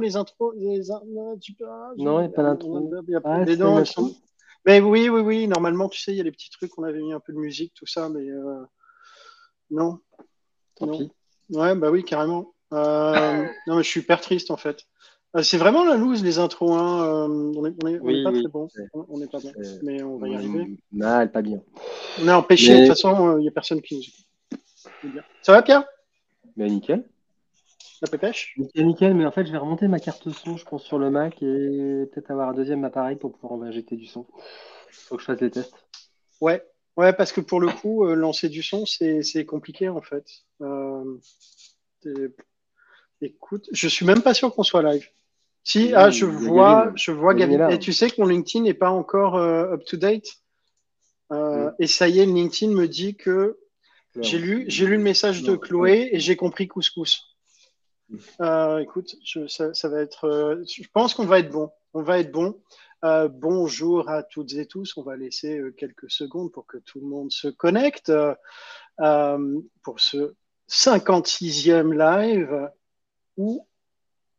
les intros. Les... Non, il n'y a pas d'intro. Ah, mais oui, oui, oui. Normalement, tu sais, il y a les petits trucs, on avait mis un peu de musique, tout ça, mais euh, non. Tant pis. Ouais, bah oui, carrément. Euh, non, mais je suis hyper triste en fait. Euh, c'est vraiment la loose, les intros. Hein. on n'est pas très bon. On n'est pas bon. Mais on va y arriver. Mal, pas bien. On est empêché. De toute façon, il n'y a personne qui nous écoute. Ça va, Pierre? Mais nickel. La Nickel, nickel. Mais en fait, je vais remonter ma carte son, je pense, sur le Mac et peut-être avoir un deuxième appareil pour pouvoir injecter du son. Il faut que je fasse les tests. Ouais, ouais, parce que pour le coup, lancer du son, c'est compliqué en fait. Euh, Écoute, je suis même pas sûr qu'on soit live. Si, ah, je vois, je vois Gavin. Et tu sais que mon LinkedIn n'est pas encore euh, up to date. Euh, et ça y est, LinkedIn me dit que j'ai lu, j'ai lu le message de Chloé et j'ai compris couscous. Euh, écoute, ça, va être. je pense qu'on va être bon. On va être bon. bonjour à toutes et tous. On va laisser quelques secondes pour que tout le monde se connecte pour ce 56e live où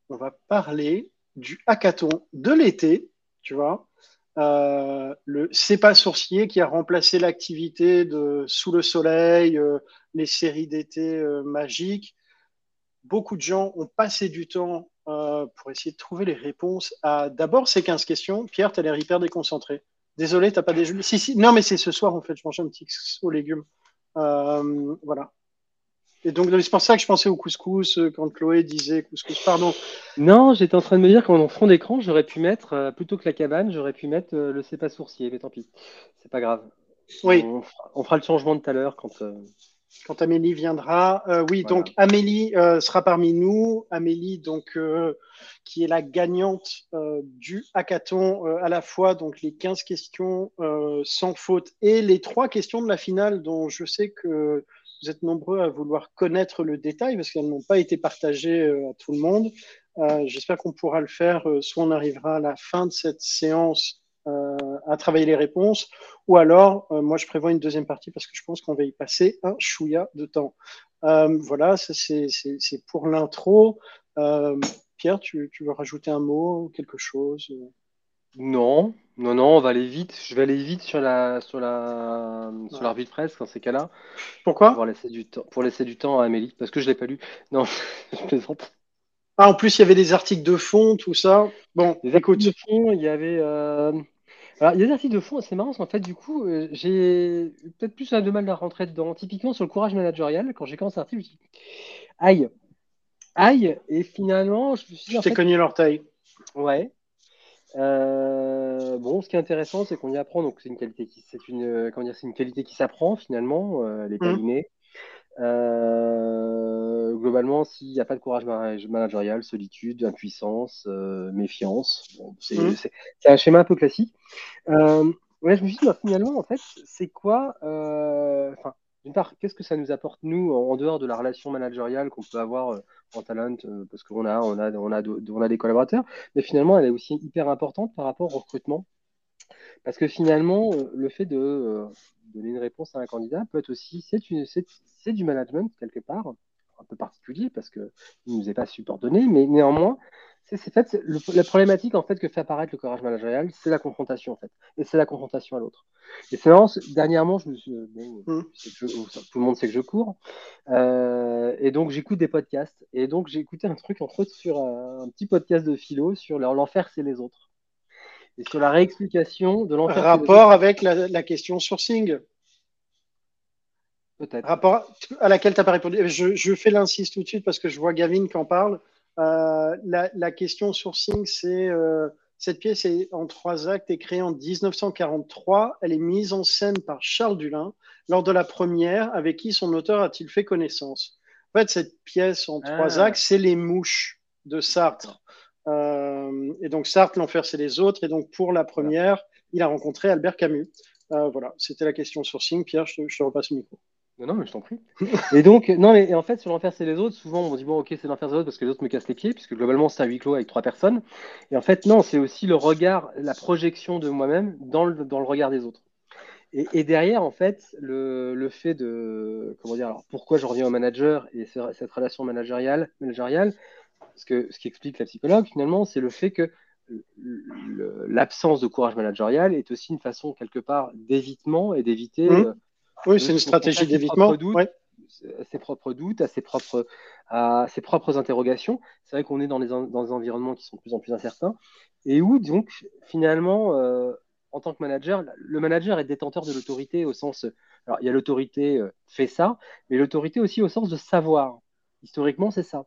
on va parler du hackathon de l'été, tu vois. Euh, le C'est pas qui a remplacé l'activité de Sous le soleil, euh, les séries d'été euh, magiques. Beaucoup de gens ont passé du temps pour essayer de trouver les réponses à d'abord ces 15 questions. Pierre, tu as l'air hyper déconcentré. Désolé, t'as pas déjeuné. Si, si. Non, mais c'est ce soir en fait. Je mange un petit aux légumes. voilà. Et donc, c'est pour ça que je pensais au couscous euh, quand Chloé disait couscous. Pardon. Non, j'étais en train de me dire qu'en fond d'écran, j'aurais pu mettre, euh, plutôt que la cabane, j'aurais pu mettre euh, le C'est pas sourcier, mais tant pis. C'est pas grave. Oui. On, fera le changement de tout à l'heure quand. Quand Amélie viendra. oui, donc Amélie sera parmi nous. Amélie, donc, qui est la gagnante du hackathon, à la fois donc les 15 questions sans faute et les trois questions de la finale, dont je sais que vous êtes nombreux à vouloir connaître le détail parce qu'elles n'ont pas été partagées euh, à tout le monde. Euh, j'espère qu'on pourra le faire. Euh, soit on arrivera à la fin de cette séance à travailler les réponses, ou alors, moi, je prévois une deuxième partie parce que je pense qu'on va y passer un chouïa de temps. voilà, c'est pour l'intro. Pierre, tu, tu, veux rajouter un mot, quelque chose? Non, non, non, on va aller vite. Je vais aller vite sur la, sur la, sur la revue de presse dans ces cas-là. Pourquoi? Pour laisser du temps, pour laisser du temps à Amélie, parce que je l'ai pas lu. Non, je plaisante. Ah, en plus, il y avait des articles de fond, tout ça. Bon, des écoute. de fond, il y avait. Euh, alors, il y a des articles de fond, c'est marrant, en fait, du coup, euh, j'ai peut-être plus de mal à rentrer dedans. Typiquement, sur le courage managérial, quand j'ai commencé l'article, je me suis dit, aïe, aïe, et finalement, je me suis dit. Je t'ai cogné l'orteil. Ouais. Euh, bon, ce qui est intéressant, c'est qu'on y apprend. Donc, c'est une qualité qui, c'est une, comment dire, c'est une qualité qui s'apprend finalement. Les mmh. Euh, globalement, s'il n'y a pas de courage managérial, solitude, impuissance, méfiance, bon, mmh. c'est, un schéma un peu classique. ouais, je me suis dit, bah, finalement, en fait, c'est quoi Enfin, d'une part, qu'est-ce que ça nous apporte nous en dehors de la relation managériale qu'on peut avoir en talent euh, parce qu'on a, on a, on a, on a des collaborateurs, mais finalement, elle est aussi hyper importante par rapport au recrutement. Parce que finalement, euh, le fait de euh, donner une réponse à un candidat peut être aussi, c'est du management quelque part, un peu particulier parce qu'il ne nous est pas subordonné, mais néanmoins, c'est fait, la problématique en fait que fait apparaître le courage managérial, c'est la confrontation en fait, et c'est la confrontation à l'autre. Et c'est vraiment, dernièrement, je me suis, bon, mmh. tout le monde sait que je cours, euh, et donc j'écoute des podcasts, et donc j'ai écouté un truc entre autres sur un, petit podcast de philo sur l'enfer c'est les autres, et sur la réexplication de l'enfer. Rapport avec la, la, question sourcing. Peut-être. Rapport à laquelle tu n'as pas répondu. Je, je fais l'insiste tout de suite parce que je vois Gavin qui en parle. Euh, la, question sourcing, c'est euh, cette pièce est en trois actes, est créée en 1943. Elle est mise en scène par Charles Dulin lors de la première. Avec qui son auteur a-t-il fait connaissance? En fait, cette pièce en trois ah. actes, c'est Les Mouches de Sartre. Euh, et donc Sartre, l'enfer, c'est les autres. Et donc pour la première, il a rencontré Albert Camus. voilà, c'était la question sourcing. Pierre, je je te repasse le micro. Non, mais je t'en prie. et donc, non, mais en fait, sur l'enfer, c'est les autres. Souvent, on dit, bon, ok, c'est l'enfer, c'est les autres parce que les autres me cassent les pieds, puisque globalement, c'est un huis clos avec trois personnes. Et en fait, non, c'est aussi le regard, la projection de moi-même dans le, dans le regard des autres. Et, derrière, en fait, le, le, fait de. Comment dire Alors, pourquoi je reviens au manager et cette relation managériale, managériale ce, que, ce qui explique la psychologue, finalement, c'est le fait que l'absence de courage managérial est aussi une façon, quelque part, d'évitement et d'éviter. Mmh. Euh, oui, c'est une stratégie d'évitement. À ses propres doutes, à ses propres, à ses propres interrogations. C'est vrai qu'on est dans des environnements qui sont de plus en plus incertains et où, donc, finalement, euh, en tant que manager, le manager est détenteur de l'autorité au sens. Alors, il y a l'autorité euh, fait ça, mais l'autorité aussi au sens de savoir. Historiquement, c'est ça.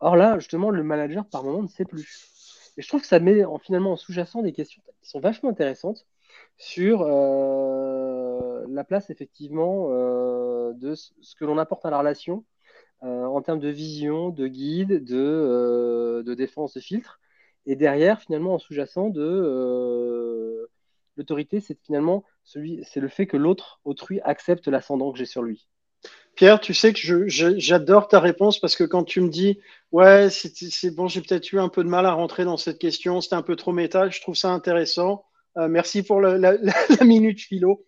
Or là, justement, le manager, par moment, ne sait plus. Et je trouve que ça met en, finalement en sous-jacent des questions qui sont vachement intéressantes sur euh, la place, effectivement, euh, de ce que l'on apporte à la relation en termes de vision, de guide, de, de défense, de filtre. Et derrière, finalement, en sous-jacent de l'autorité, c'est finalement celui, c'est le fait que l'autre, autrui, accepte l'ascendant que j'ai sur lui. Pierre, tu sais que j'adore ta réponse parce que quand tu me dis ouais, c'est bon, j'ai peut-être eu un peu de mal à rentrer dans cette question, c'était un peu trop métal, je trouve ça intéressant. Euh, merci pour la, minute philo.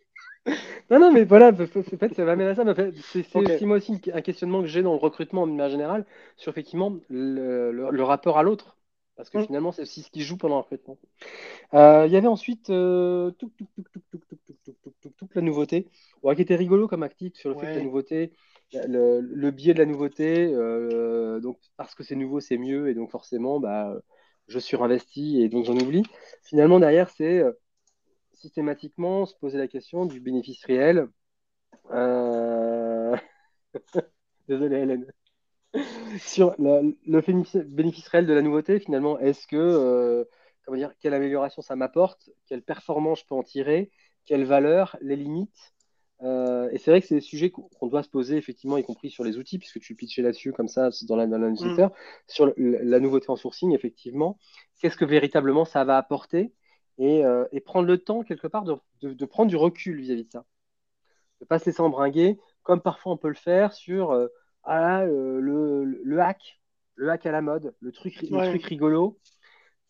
Non, non, mais voilà, en fait, ça va à ça. C'est aussi moi aussi un questionnement que j'ai dans le recrutement de manière générale sur effectivement le rapport à l'autre. Parce que mm. finalement, c'est aussi ce qui joue pendant le recrutement. Euh, il y avait ensuite euh, la nouveauté, qui était rigolo comme actif sur le fait que la nouveauté, le, biais de la nouveauté, euh, donc parce que c'est nouveau, c'est mieux, et donc forcément, bah, je surinvestis et donc j'en oublie. Finalement, derrière, c'est systématiquement se poser la question du bénéfice réel. Désolé, Hélène. sur le, bénéfice réel de la nouveauté, finalement, est-ce que, euh, comment dire, quelle amélioration ça m'apporte, quelle performance je peux en tirer, quelle valeur, les limites. Euh, et c'est vrai que c'est des sujets qu'on doit se poser, effectivement, y compris sur les outils, puisque tu pitchais là-dessus, comme ça, dans la, mm. sur la nouveauté en sourcing, effectivement. Qu'est-ce que véritablement ça va apporter? Et, euh, prendre le temps, quelque part, de, prendre du recul vis-à-vis de ça. De ne pas se laisser embringuer, comme parfois on peut le faire sur ah, le, le, hack, le hack à la mode, le truc, truc rigolo.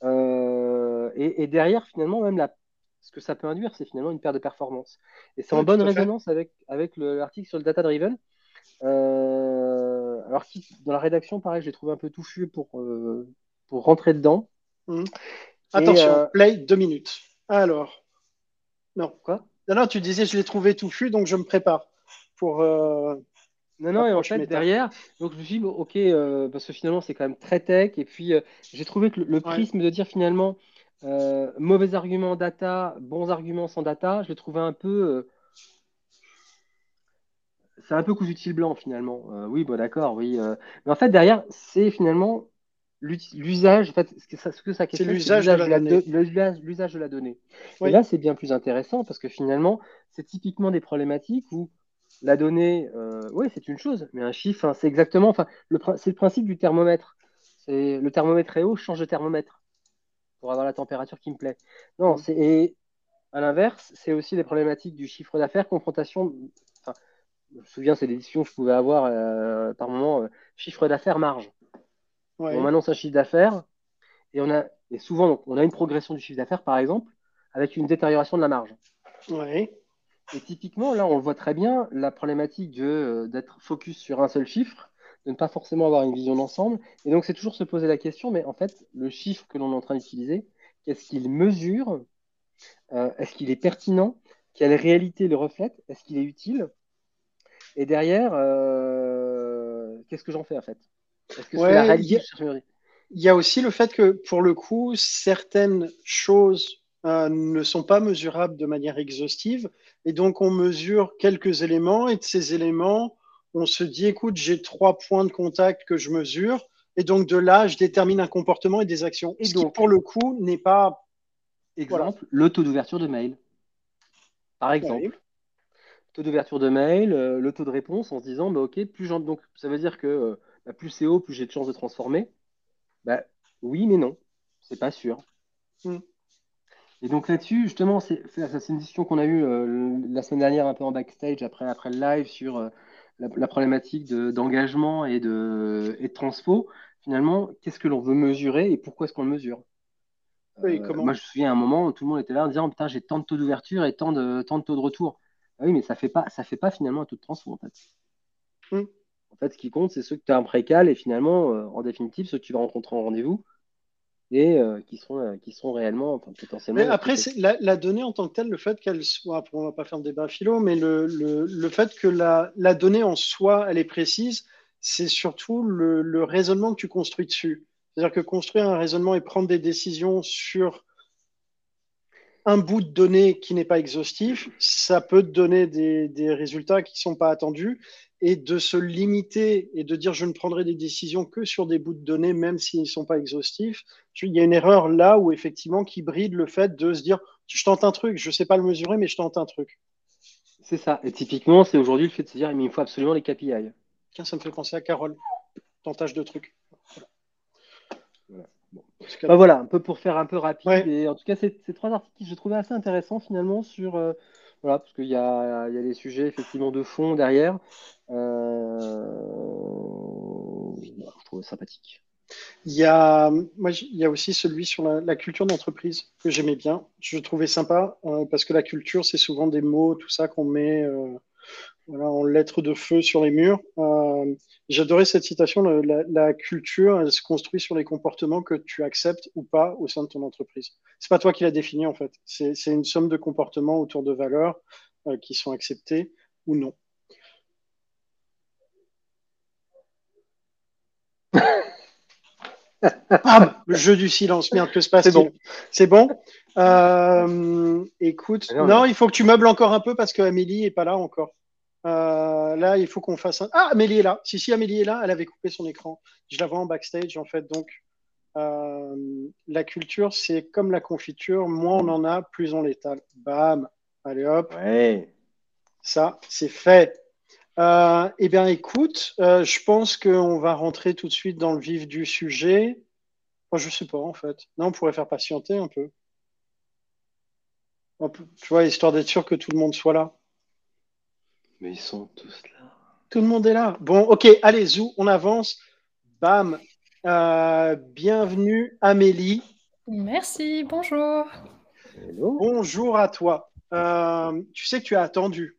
Euh, et, derrière, finalement, même la, ce que ça peut induire, c'est finalement une perte de performance. Et c'est en bonne résonance avec, avec l'article sur le data driven. Euh, alors, dans la rédaction, pareil, j'ai trouvé un peu touffu pour, euh, pour rentrer dedans. Mmh. Attention, play deux minutes. Alors, non. Quoi? Non, non, tu disais je l'ai trouvé touffu, donc je me prépare pour. Non, non, et en fait, derrière, donc je me suis dit, ok, euh, parce que finalement, c'est quand même très tech. Et puis, euh, j'ai trouvé que le, prisme de dire finalement, euh, mauvais arguments data, bons arguments sans data, je l'ai trouvé un peu. c'est un peu cousu de blanc, finalement. oui, bon, d'accord, oui. mais en fait, derrière, c'est finalement l'usage, en fait, ce que ça, c'est l'usage de, l'usage de la donnée. Et là, c'est bien plus intéressant parce que finalement, c'est typiquement des problématiques où la donnée, euh, oui, c'est une chose, mais un chiffre, hein, c'est exactement, enfin, c'est le principe du thermomètre. C'est le thermomètre est haut, change de thermomètre pour avoir la température qui me plaît. Non, c'est et à l'inverse, c'est aussi les problématiques du chiffre d'affaires, confrontation. Enfin, je me souviens, c'est des discussions que je pouvais avoir euh, par moment, euh, chiffre d'affaires, marge. On m'annonce un chiffre d'affaires et on a et souvent donc, on a une progression du chiffre d'affaires par exemple avec une détérioration de la marge. Ouais. Et typiquement, là, on le voit très bien, la problématique euh, d'être focus sur un seul chiffre, de ne pas forcément avoir une vision d'ensemble. Et donc, c'est toujours se poser la question, mais en fait, le chiffre que l'on est en train d'utiliser, qu'est-ce qu'il mesure euh, Est-ce qu'il est pertinent Quelle réalité le reflète Est-ce qu'il est utile Et derrière, euh, qu'est-ce que j'en fais en fait? Est-ce que c'est la réalité Il y a aussi le fait que, pour le coup, certaines choses euh, ne sont pas mesurables de manière exhaustive. Et donc, on mesure quelques éléments et de ces éléments, on se dit, écoute, j'ai trois points de contact que je mesure. Et donc, de là, je détermine un comportement et des actions. Et donc, pour le coup, n'est pas. Exemple, le taux d'ouverture de mail. Par exemple. Taux d'ouverture de mail, euh, le taux de réponse en se disant, bah, OK, plus donc ça veut dire que euh, bah, plus c'est haut, plus j'ai de chances de transformer. Bah, oui, mais non, c'est pas sûr. Hmm. Et donc là-dessus, justement, c'est une discussion qu'on a eue euh, la semaine dernière un peu en backstage après, après le live sur euh, la, problématique d'engagement et, de, et de transfo. Finalement, qu'est-ce que l'on veut mesurer et pourquoi est-ce qu'on le mesure? Euh, Moi, je me souviens à un moment où tout le monde était là en disant Putain, j'ai tant de taux d'ouverture et tant de, tant de taux de retour. Ah oui, mais ça ne fait, pas, ça fait pas finalement un taux de transfo en fait. Mmh. En fait, ce qui compte, c'est ceux que tu as un précal et finalement, en définitive, ceux que tu vas rencontrer en rendez-vous et euh, qui, sont, euh, qui sont réellement enfin, potentiellement. Mais après, la, la, donnée en tant que telle, le fait qu'elle soit, on va pas faire de débat philo, mais le, le, le fait que la, la, donnée en soi, elle est précise, c'est surtout le, le, raisonnement que tu construis dessus. C'est-à-dire que construire un raisonnement et prendre des décisions sur un bout de données qui n'est pas exhaustif, ça peut te donner des, des résultats qui ne sont pas attendus et de se limiter et de dire je ne prendrai des décisions que sur des bouts de données, même s'ils ne sont pas exhaustifs, il y a une erreur là où effectivement qui bride le fait de se dire je tente un truc, je ne sais pas le mesurer, mais je tente un truc. C'est ça. Et typiquement, c'est aujourd'hui le fait de se dire mais il faut absolument les KPI. Tiens, ça me fait penser à Carole. Tentage de trucs. Voilà. Bah un peu pour faire un peu rapide. Et en tout cas, ces, trois articles, je trouvais assez intéressants finalement sur. Euh, voilà, parce qu'il y a, y a des sujets effectivement de fond derrière. Euh, je trouve sympathique. Il y, a, moi, il y a aussi celui sur la, culture d'entreprise que j'aimais bien. Je trouvais sympa euh, parce que la culture, c'est souvent des mots, tout ça qu'on met euh, voilà, en lettres de feu sur les murs. Euh, J'adorais cette citation. la, la, culture, elle se construit sur les comportements que tu acceptes ou pas au sein de ton entreprise. C'est pas toi qui l'as défini en fait. C'est une somme de comportements autour de valeurs qui sont acceptés ou non. le jeu du silence. Merde, que se passe-t-il? Bon. C'est bon? Euh, Écoute, ah non, il faut que tu meubles encore un peu parce que Amélie est pas là encore. Euh, là, il faut qu'on fasse un. Ah, Amélie est là. Si, si, Amélie est là. Elle avait coupé son écran. Je la vois en backstage, en fait. Donc, euh, la culture, c'est comme la confiture. Moins on en a, plus on l'étale. Bam. Allez hop. Ouais. Ça, c'est fait. Euh, eh bien, écoute, je pense qu'on va rentrer tout de suite dans le vif du sujet. Moi, je sais pas, en fait. Non, on pourrait faire patienter un peu. Tu vois, histoire d'être sûr que tout le monde soit là. Mais ils sont tous là. Tout le monde est là. Bon, ok, allez, Zou, on avance. Bam. Euh, bienvenue, Amélie. Merci, bonjour. Bonjour à toi. tu sais que tu as attendu.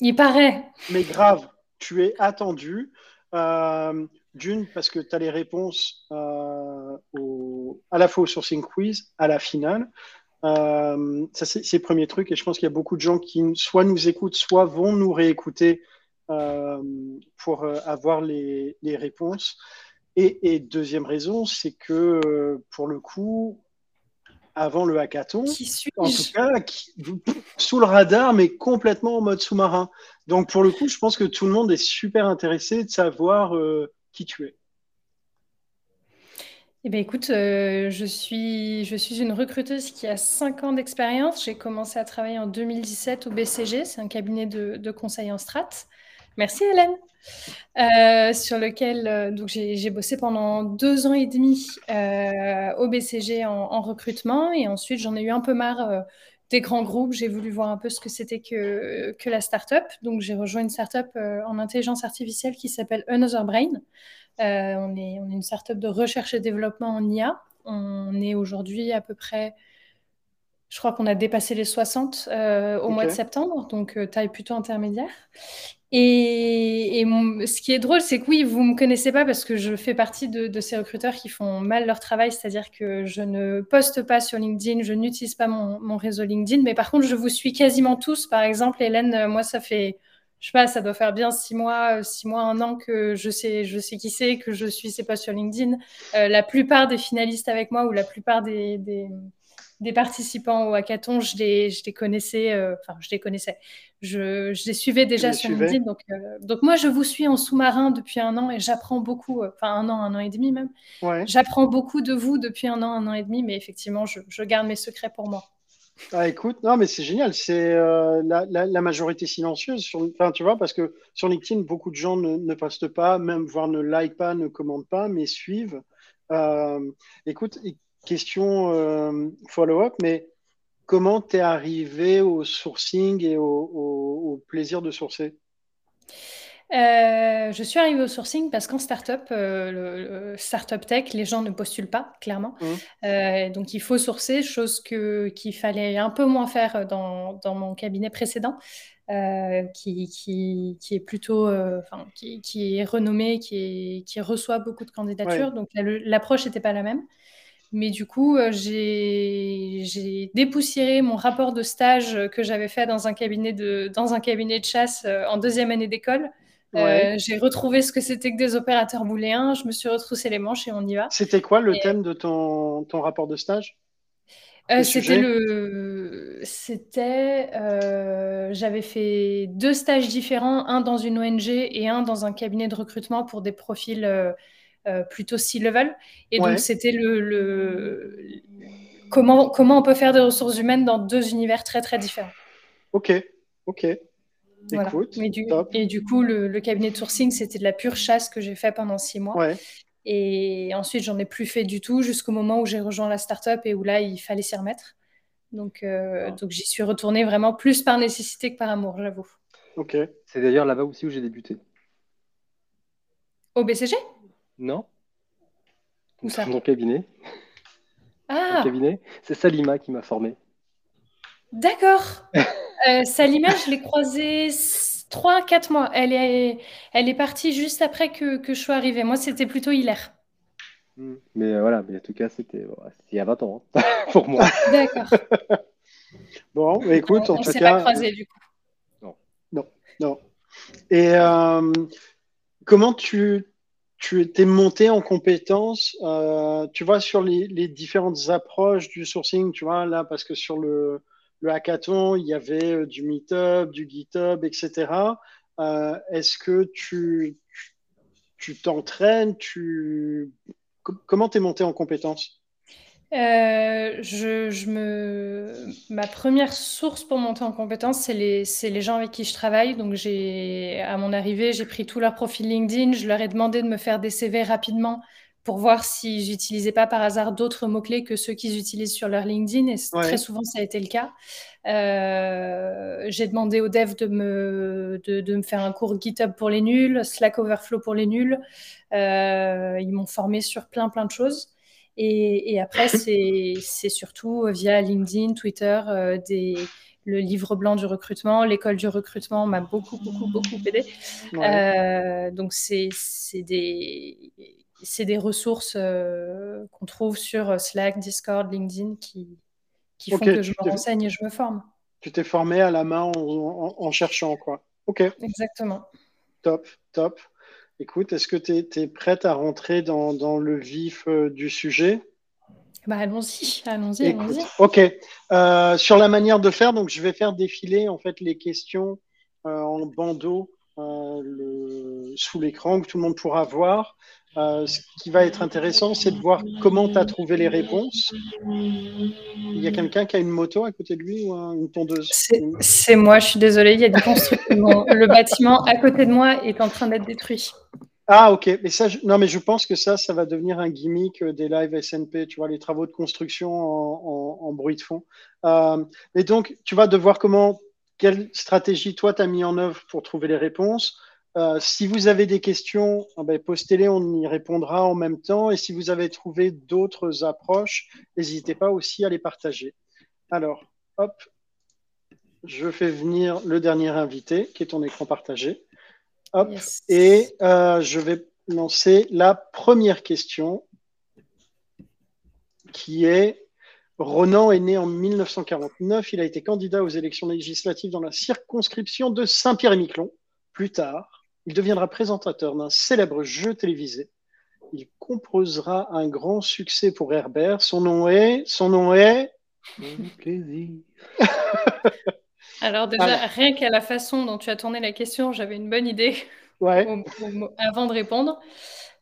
Il paraît. Mais grave, tu es attendu. Euh, d'une, parce que tu as les réponses euh, à la fois au sourcing quiz, à la finale. Euh, ça, c'est le premier truc. Et je pense qu'il y a beaucoup de gens qui soit nous écoutent, soit vont nous réécouter pour avoir les, les réponses. Et, et, deuxième raison, c'est que pour le coup, avant le hackathon. en tout cas, sous le radar, mais complètement en mode sous-marin. Donc, pour le coup, je pense que tout le monde est super intéressé de savoir euh, qui tu es. Eh bien, écoute, euh, je, suis, je suis une recruteuse qui a 5 ans d'expérience. J'ai commencé à travailler en 2017 au BCG, c'est un cabinet de, conseil en strat. Merci Hélène. Euh, sur lequel euh, j'ai bossé pendant deux ans et demi au BCG en, recrutement et ensuite j'en ai eu un peu marre des grands groupes. J'ai voulu voir un peu ce que c'était que, que la startup. Donc j'ai rejoint une startup en intelligence artificielle qui s'appelle Another Brain. On, est, on est une startup de recherche et développement en IA. On est aujourd'hui à peu près je crois qu'on a dépassé les 60 au mois de septembre, donc taille plutôt intermédiaire. Et, ce qui est drôle, c'est que oui, vous ne me connaissez pas parce que je fais partie de, ces recruteurs qui font mal leur travail, c'est-à-dire que je ne poste pas sur LinkedIn, je n'utilise pas mon, réseau LinkedIn, mais par contre, je vous suis quasiment tous. Par exemple, Hélène, euh, moi, ça fait, je sais pas, ça doit faire bien six mois, euh, six mois, un an que je sais, je sais qui c'est, que je suis c'est pas sur LinkedIn. Euh, la plupart des finalistes avec moi ou la plupart des des participants au hackathon, je les, je les connaissais, euh, enfin, je les connaissais. Je, je les suivais déjà sur LinkedIn. Donc, euh, donc, moi, je vous suis en sous-marin depuis un an et j'apprends beaucoup, enfin, un an, un an et demi même. J'apprends beaucoup de vous depuis un an, un an et demi, mais effectivement, je, je garde mes secrets pour moi. Ah, écoute, non, mais c'est génial. C'est la, la, majorité silencieuse. Sur, enfin, tu vois, parce que sur LinkedIn, beaucoup de gens ne, postent pas, même voire ne like pas, ne commentent pas, mais suivent. écoute, question euh, follow-up, mais comment tu es arrivé au sourcing et au, plaisir de sourcer? Euh, je suis arrivée au sourcing parce qu'en startup, euh, le, startup tech, les gens ne postulent pas, clairement. Mmh. donc il faut sourcer, chose que, qu'il fallait un peu moins faire dans, dans mon cabinet précédent. qui, qui, qui, est plutôt, enfin, qui, qui, est renommé, qui, est, qui reçoit beaucoup de candidatures. Donc l'approche n'était pas la même. Mais du coup, j'ai dépoussiéré mon rapport de stage que j'avais fait dans un cabinet de, dans un cabinet de chasse en deuxième année d'école. J'ai retrouvé ce que c'était que des opérateurs booléens. Je me suis retroussé les manches et on y va. C'était quoi le thème de ton, ton rapport de stage? Euh, c'était le, c'était, euh, j'avais fait deux stages différents, un dans une ONG et un dans un cabinet de recrutement pour des profils euh, plutôt C-level. Et donc c'était le, comment comment on peut faire des ressources humaines dans deux univers très très différents. Ok, ok. Écoute, et, du, et du coup, le, le, cabinet de sourcing, c'était de la pure chasse que j'ai fait pendant six mois. Ouais. Et ensuite, j'en ai plus fait du tout jusqu'au moment où j'ai rejoint la startup et où là, il fallait s'y remettre. Donc, euh, donc j'y suis retournée vraiment plus par nécessité que par amour, j'avoue. Ok. C'est d'ailleurs là-bas aussi où j'ai débuté. Au BCG Non. Où ça? Dans mon cabinet. Ah cabinet. C'est Salima qui m'a formé. D'accord. euh, Salima, je l'ai croisée 3-4 mois. Elle est, elle est partie juste après que, que je sois arrivée. Moi, c'était plutôt hilaire. Hmm. Mais euh, voilà, mais en tout cas, c'était il y a 20 ans hein, pour moi. D'accord. bon, mais écoute, on, en tout cas. pas croisé du coup. Non. Non, non. Et euh, comment tu, tu étais monté en compétences, euh, tu vois, sur les, les, différentes approches du sourcing, tu vois, là, parce que sur le, le hackathon, il y avait euh, du Meetup, du GitHub, etc. Euh, est-ce que tu tu t'entraînes tu... Comment t'es monté en compétences? Euh, je, me... Ma première source pour monter en compétences, c'est les, les, gens avec qui je travaille. Donc, à mon arrivée, j'ai pris tout leur profil LinkedIn. Je leur ai demandé de me faire des CV rapidement pour voir si j'utilisais pas par hasard d'autres mots-clés que ceux qu'ils utilisent sur leur LinkedIn. Et très souvent, ça a été le cas. Euh, j'ai demandé aux devs de me, de, me faire un cours GitHub pour les nuls, Slack Overflow pour les nuls. Euh, ils m'ont formé sur plein, plein de choses. Et, après, c'est surtout via LinkedIn, Twitter, euh, des, le livre blanc du recrutement, l'école du recrutement m'a beaucoup, beaucoup, beaucoup aidé. donc, c'est des c'est des ressources euh, qu'on trouve sur Slack, Discord, LinkedIn qui, qui font que je me renseigne et je me forme. Tu t'es formé à la main en, cherchant, quoi. Ok. Exactement. Top, top. Écoute, est-ce que tu es, prête à rentrer dans, dans le vif euh, du sujet? Bah, allons-y, allons-y, allons-y. Ok. Euh, sur la manière de faire, donc je vais faire défiler en fait les questions en bandeau le, sous l'écran que tout le monde pourra voir. Euh, ce qui va être intéressant, c'est de voir comment tu as trouvé les réponses. Il y a quelqu'un qui a une moto à côté de lui ou une tondeuse? C'est moi, je suis désolée, il y a des constructions. le bâtiment à côté de moi est en train d'être détruit. Ah, ok. Mais ça, non, mais je pense que ça, ça va devenir un gimmick euh, des lives SNP, tu vois, les travaux de construction en, bruit de fond. Euh, et donc, tu vas devoir comment, quelle stratégie toi, tu as mis en œuvre pour trouver les réponses? Euh, si vous avez des questions, ah ben, postez-les, on y répondra en même temps. Et si vous avez trouvé d'autres approches, n'hésitez pas aussi à les partager. Alors, hop, je fais venir le dernier invité, qui est ton écran partagé. Hop, et euh, je vais lancer la première question, qui est Ronan est né en 1949. Il a été candidat aux élections législatives dans la circonscription de Saint-Pierre-et-Miquelon. Plus tard, il deviendra présentateur d'un célèbre jeu télévisé. Il composera un grand succès pour Herbert. Son nom est. Son nom est. plaisir. Alors, déjà, rien qu'à la façon dont tu as tourné la question, j'avais une bonne idée avant de répondre.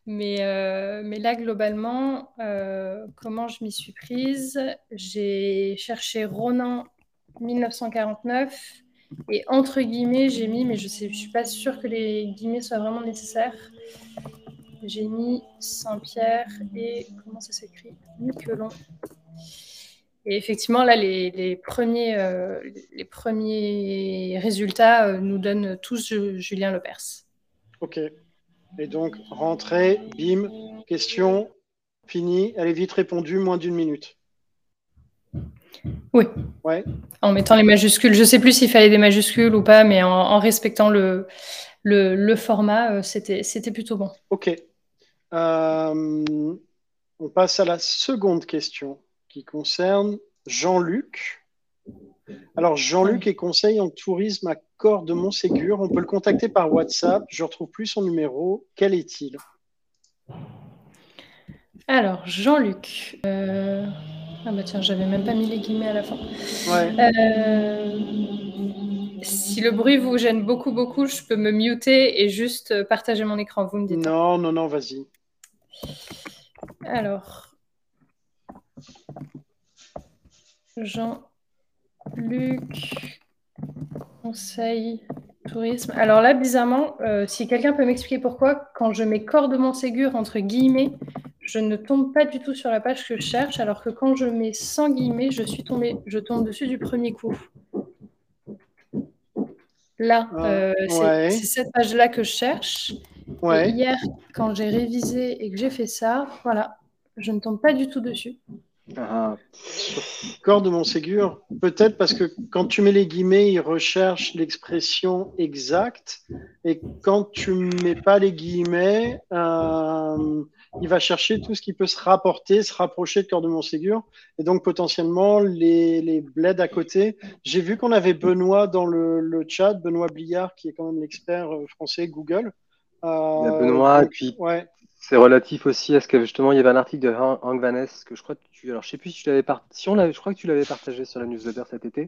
Mais, euh, mais là, globalement, euh, comment je m'y suis prise? J'ai cherché Ronan 1949 et entre guillemets, j'ai mis, mais je ne suis pas sûre que les guillemets soient vraiment nécessaires. J'ai mis Saint-Pierre et comment ça s'écrit? Miquelon. Et effectivement, là, les, premiers, euh, premiers résultats euh, nous donnent tous Julien Lepers. Ok. Et donc, rentrée, bim, question, fini. Elle est vite répondue, moins d'une minute. Oui. Ouais. En mettant les majuscules. Je ne sais plus s'il fallait des majuscules ou pas, mais en, respectant le, le, format, euh, c'était plutôt bon. OK. Euh, on passe à la seconde question qui concerne Jean-Luc. Alors, Jean-Luc est conseil en tourisme à Corps de Montségur. On peut le contacter par WhatsApp. Je ne retrouve plus son numéro. Quel est-il? Alors, Jean-Luc. Euh, ah bah tiens, j'avais même pas mis les guillemets à la fin. Euh, si le bruit vous gêne beaucoup, beaucoup, je peux me muter et juste partager mon écran. Vous me dites. Non, non, non, vas-y. Alors, Jean-Luc, conseil tourisme. Alors là, bizarrement, euh, si quelqu'un peut m'expliquer pourquoi, quand je mets corps de Montségur entre guillemets, je ne tombe pas du tout sur la page que je cherche, alors que quand je mets sans guillemets, je suis tombée, je tombe dessus du premier coup. Là, ah, euh, c'est cette page-là que je cherche. hier, quand j'ai révisé et que j'ai fait ça, voilà, je ne tombe pas du tout dessus. Ah, corps de Montségur, peut-être parce que quand tu mets les guillemets, il recherche l'expression exacte, et quand tu mets pas les guillemets, euh, il va chercher tout ce qui peut se rapporter, se rapprocher de corps de Montségur, et donc potentiellement les, les bleds à côté. J'ai vu qu'on avait Benoît dans le, chat, Benoît Bliard, qui est quand même l'expert euh, français Google. Euh, Benoît, puis ouais. C'est relatif aussi à ce que justement il y avait un article de Hank Vaness que je crois que tu alors je sais plus si tu l'avais si on je crois que tu l'avais partagé sur la newsletter cet été.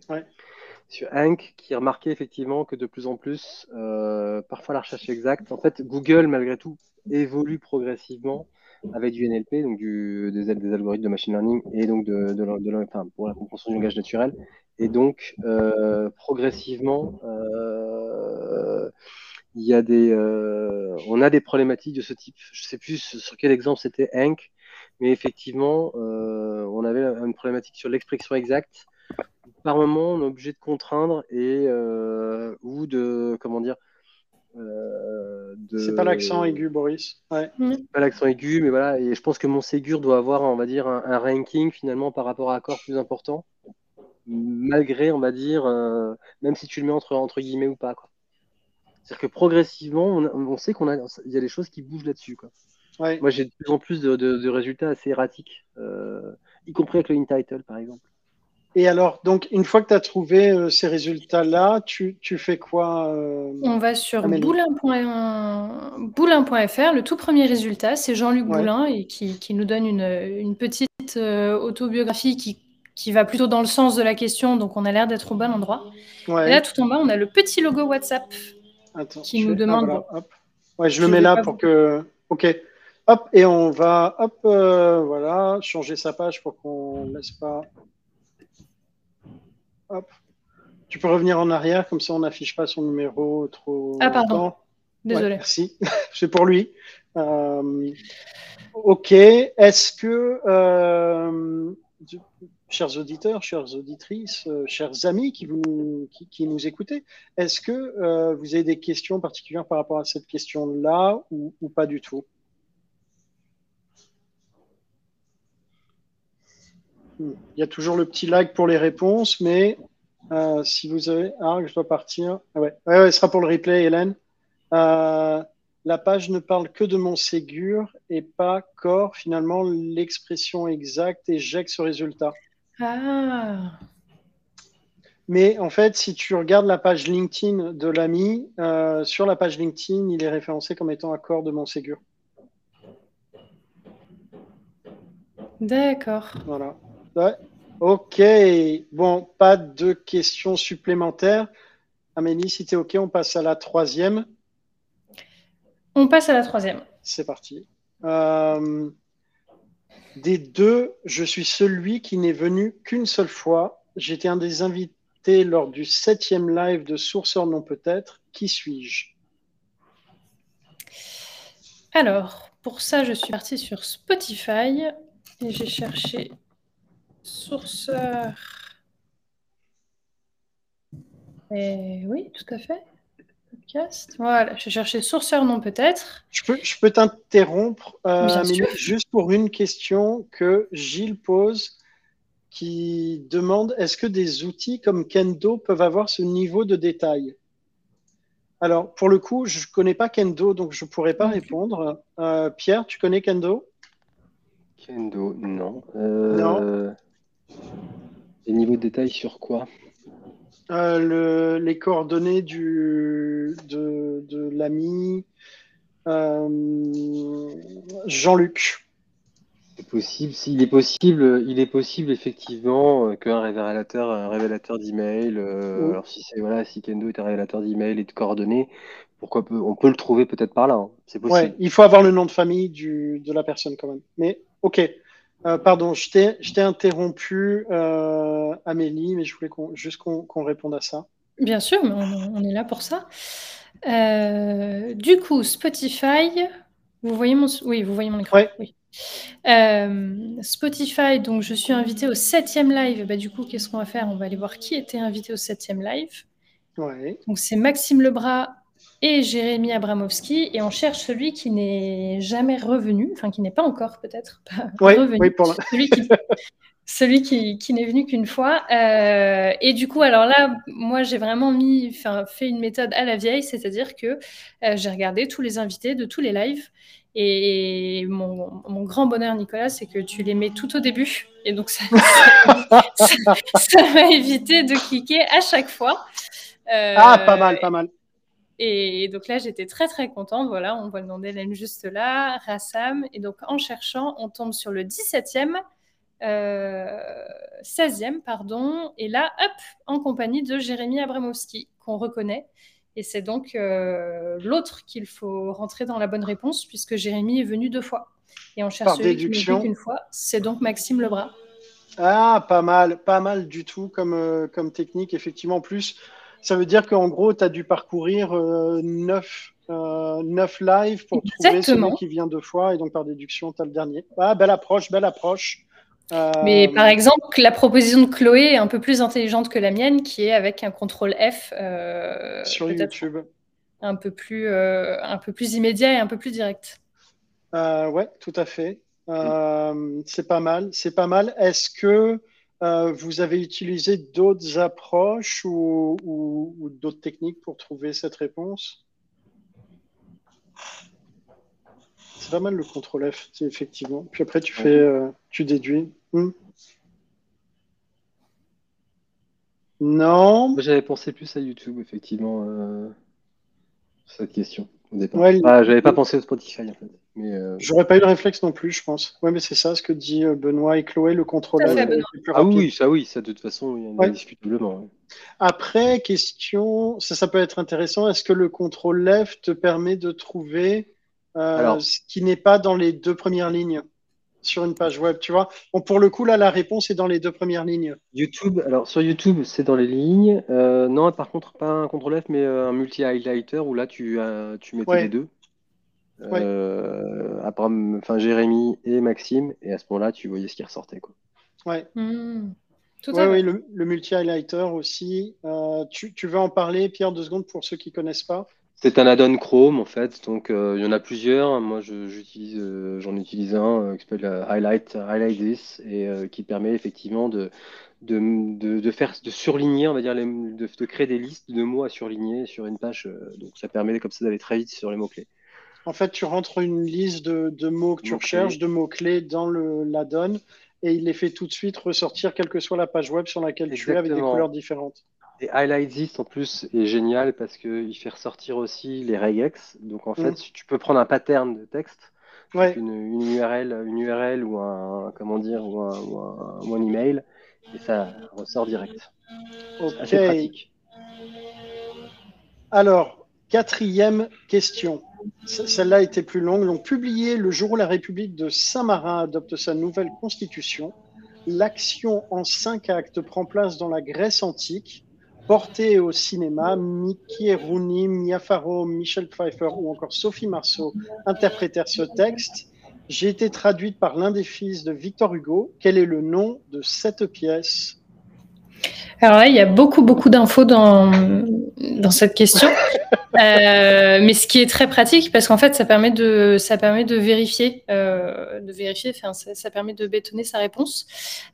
Sur Hank qui remarquait effectivement que de plus en plus euh, parfois la recherche exacte en fait Google malgré tout évolue progressivement avec du NLP donc du, des, algorithmes de machine learning et donc de, de, enfin, pour la compréhension du langage naturel. Et donc euh, progressivement euh, il y a des, euh, on a des problématiques de ce type. Je sais plus sur quel exemple c'était Hank, mais effectivement, euh, on avait une problématique sur l'expression exacte. Par moment, on est obligé de contraindre et euh, ou de comment dire. C'est pas l'accent aigu, Boris. Ouais. Pas l'accent aigu, mais voilà. Et je pense que mon Ségur doit avoir, on va dire, un, ranking finalement par rapport à accord plus important, malgré, on va dire, même si tu le mets entre entre guillemets ou pas. Quoi. C'est-à-dire que progressivement, on, sait qu'on a, il y a des choses qui bougent là-dessus. Moi, j'ai de plus en plus de, résultats assez erratiques, euh, y compris avec le InTitle, par exemple. Et alors, donc, une fois que tu as trouvé euh, ces résultats-là, tu, fais quoi euh, On va sur boulin.fr. Le tout premier résultat, c'est Jean-Luc Boulin et qui, nous donne une, petite autobiographie qui, qui, va plutôt dans le sens de la question, donc on a l'air d'être au bon endroit. Et là, tout en bas, on a le petit logo WhatsApp qui nous demande. Ouais, je, le mets là pour que. Ok. Hop, et on va, hop, euh, voilà, changer sa page pour qu'on ne laisse pas. Hop. Tu peux revenir en arrière, comme ça on n'affiche pas son numéro trop. Ah, pardon. Désolé. merci. C'est pour lui. Euh, ok. Est-ce que. Euh, chers auditeurs, chères auditrices, euh, chers amis qui, vous, qui, nous écoutez, est-ce que euh, vous avez des questions particulières par rapport à cette question-là ou, pas du tout? Hmm. Il y a toujours le petit lag pour les réponses, mais euh, si vous avez... Ah, je dois partir. Ah ouais. ouais, ce sera pour le replay, Hélène. la page ne parle que de mon Ségur et pas corps. Finalement, l'expression exacte éjecte ce résultat. Ah. Mais en fait, si tu regardes la page LinkedIn de l'ami, euh, sur la page LinkedIn, il est référencé comme étant accord de Montségur. D'accord. Voilà. Ok. Bon, pas de questions supplémentaires. Amélie, si tu es OK, on passe à la troisième. On passe à la troisième. C'est parti. Euh, des deux, je suis celui qui n'est venu qu'une seule fois. J'étais un des invités lors du septième live de Sourceur non peut-être. Qui suis-je? Alors, pour ça, je suis partie sur Spotify et j'ai cherché Sourceur. Et oui, tout à fait. Voilà, je cherchais sourceur non peut-être. Je peux, je peux t'interrompre, euh, juste pour une question que Gilles pose, qui demande est-ce que des outils comme Kendo peuvent avoir ce niveau de détail? Alors, pour le coup, je ne connais pas Kendo, donc je ne pourrais pas répondre. Euh, Pierre, tu connais Kendo? Kendo, non. Euh, non. Les niveaux de détail sur quoi? Euh, Les coordonnées du, de, de l'ami Jean-Luc. C'est possible. S'il est possible, il est possible effectivement euh, qu'un révélateur, un révélateur d'email. Euh, alors si c'est voilà, si Kendo est un révélateur d'email et de coordonnées, pourquoi on peut le trouver peut-être par là. Hein. C'est possible. Ouais, il faut avoir le nom de famille du, de la personne quand même. Mais ok. Euh, pardon, je t'ai interrompu, Amélie, mais je voulais juste qu'on réponde à ça. Bien sûr, mais on, est là pour ça. du coup, Spotify, vous voyez mon, oui, vous voyez mon écran. Oui. Euh, Spotify, donc je suis invitée au septième live. Bah, du coup, qu'est-ce qu'on va faire? On va aller voir qui était invité au septième live. Donc c'est Maxime Lebras et Jérémy Abramovski. Et on cherche celui qui n'est jamais revenu, enfin qui n'est pas encore peut-être revenu. Oui, pour celui qui, qui, n'est venu qu'une fois. Euh, et du coup, alors là, moi, j'ai vraiment mis, fait une méthode à la vieille, c'est-à-dire que euh, j'ai regardé tous les invités de tous les lives et mon, mon, grand bonheur, Nicolas, c'est que tu les mets tout au début. Et donc, ça m'a évité de cliquer à chaque fois. Euh, ah, pas mal, pas mal. Et donc là, j'étais très, très contente. Voilà, on voit le nom d'Hélène juste là, Rassam. Et donc, en cherchant, on tombe sur le 17e, euh, 16e, pardon. Et là, hop, en compagnie de Jérémy Abramowski, qu'on reconnaît. Et c'est donc euh, l'autre qu'il faut rentrer dans la bonne réponse, puisque Jérémy est venu deux fois. Et on cherche celui déduction. qui une fois. C'est donc Maxime Lebras. Ah, pas mal, pas mal du tout comme, euh, comme technique. Effectivement, en plus, ça veut dire qu'en gros, tu as dû parcourir euh, neuf, neuf lives pour trouver celui qui vient deux fois. Et donc, par déduction, tu as le dernier. Ah, belle approche, belle approche. Mais par exemple, la proposition de Chloé est un peu plus intelligente que la mienne, qui est avec un contrôle F euh, sur YouTube, un peu plus, euh, un peu plus immédiat et un peu plus direct. Euh, ouais, tout à fait. Euh, c'est pas mal, c'est pas mal. Est-ce que vous avez utilisé d'autres approches ou, ou d'autres techniques pour trouver cette réponse? C'est pas mal le contrôle F, effectivement. Puis après, tu fais, euh, tu déduis. Hmm. Non. J'avais pensé plus à YouTube, effectivement, euh, cette question au départ. Ah, j'avais pas pensé au Spotify en fait. Mais euh, J'aurais pas eu le réflexe non plus, je pense. Ouais, mais c'est ça ce que dit Benoît et Chloé, le contrôle F. Ah oui, ça oui, ça de toute façon, il y a indiscutablement. Après, question, ça, ça peut être intéressant. Est-ce que le contrôle F te permet de trouver euh, ce qui n'est pas dans les deux premières lignes? Sur une page web, tu vois. Bon, pour le coup, là, la réponse est dans les deux premières lignes. YouTube, alors sur YouTube, c'est dans les lignes. Euh, non, par contre, pas un CTRL F, mais euh, un multi-highlighter où là, tu, tu mettais les deux. enfin, Jérémy et Maxime, et à ce moment-là, tu voyais ce qui ressortait. Quoi. Ouais. Mmh. oui, le, le multi-highlighter aussi. tu, tu, veux en parler, Pierre, deux secondes pour ceux qui ne connaissent pas? C'est un add-on Chrome en fait, donc euh, il y en a plusieurs. Moi, j'utilise, euh, j'en utilise un euh, qui s'appelle Highlight, Highlight This et qui permet effectivement de de, faire, de surligner, on va dire, de, créer des listes de mots à surligner sur une page. donc ça permet comme ça d'aller très vite sur les mots clés. En fait, tu rentres une liste de, mots que tu recherches, de mots clés dans le l'add-on et il les fait tout de suite ressortir quelle que soit la page web sur laquelle tu es avec des couleurs différentes. Et Highlight This en plus est génial parce qu'il fait ressortir aussi les regex. Donc en fait, mm. tu peux prendre un pattern de texte, une, URL, une URL ou un comment dire ou un, email, et ça ressort direct. C'est Assez pratique. Alors, quatrième question. Celle-là était plus longue. Donc, publié le jour où la République de Saint-Marin adopte sa nouvelle constitution, l'action en cinq actes prend place dans la Grèce antique porté au cinéma, Mickey Rooney, Mia Farrow, Michel Pfeiffer ou encore Sophie Marceau interprétèrent ce texte. J'ai été traduite par l'un des fils de Victor Hugo. Quel est le nom de cette pièce? Alors là, il y a beaucoup, beaucoup d'infos dans, dans cette question. Mais ce qui est très pratique parce qu'en fait, ça permet de, ça permet de vérifier, de vérifier. Enfin, ça, permet de bétonner sa réponse.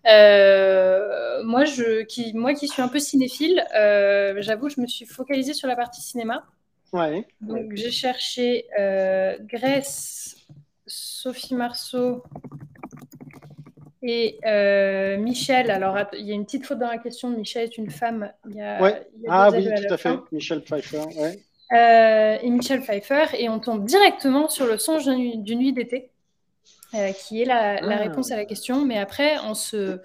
moi, je, qui, moi, qui suis un peu cinéphile, j'avoue, je me suis focalisée sur la partie cinéma. Ouais. Donc, j'ai cherché Grèce, Sophie Marceau et euh, Michel, alors il y a une petite faute dans la question. Michel est une femme. Il y a, ah oui, tout à, fait. Michel Pfeiffer. Euh, et Michel Pfeiffer. Et on tombe directement sur le songe d'une nuit d'été, euh, qui est la, la, ah. réponse à la question. Mais après, en se,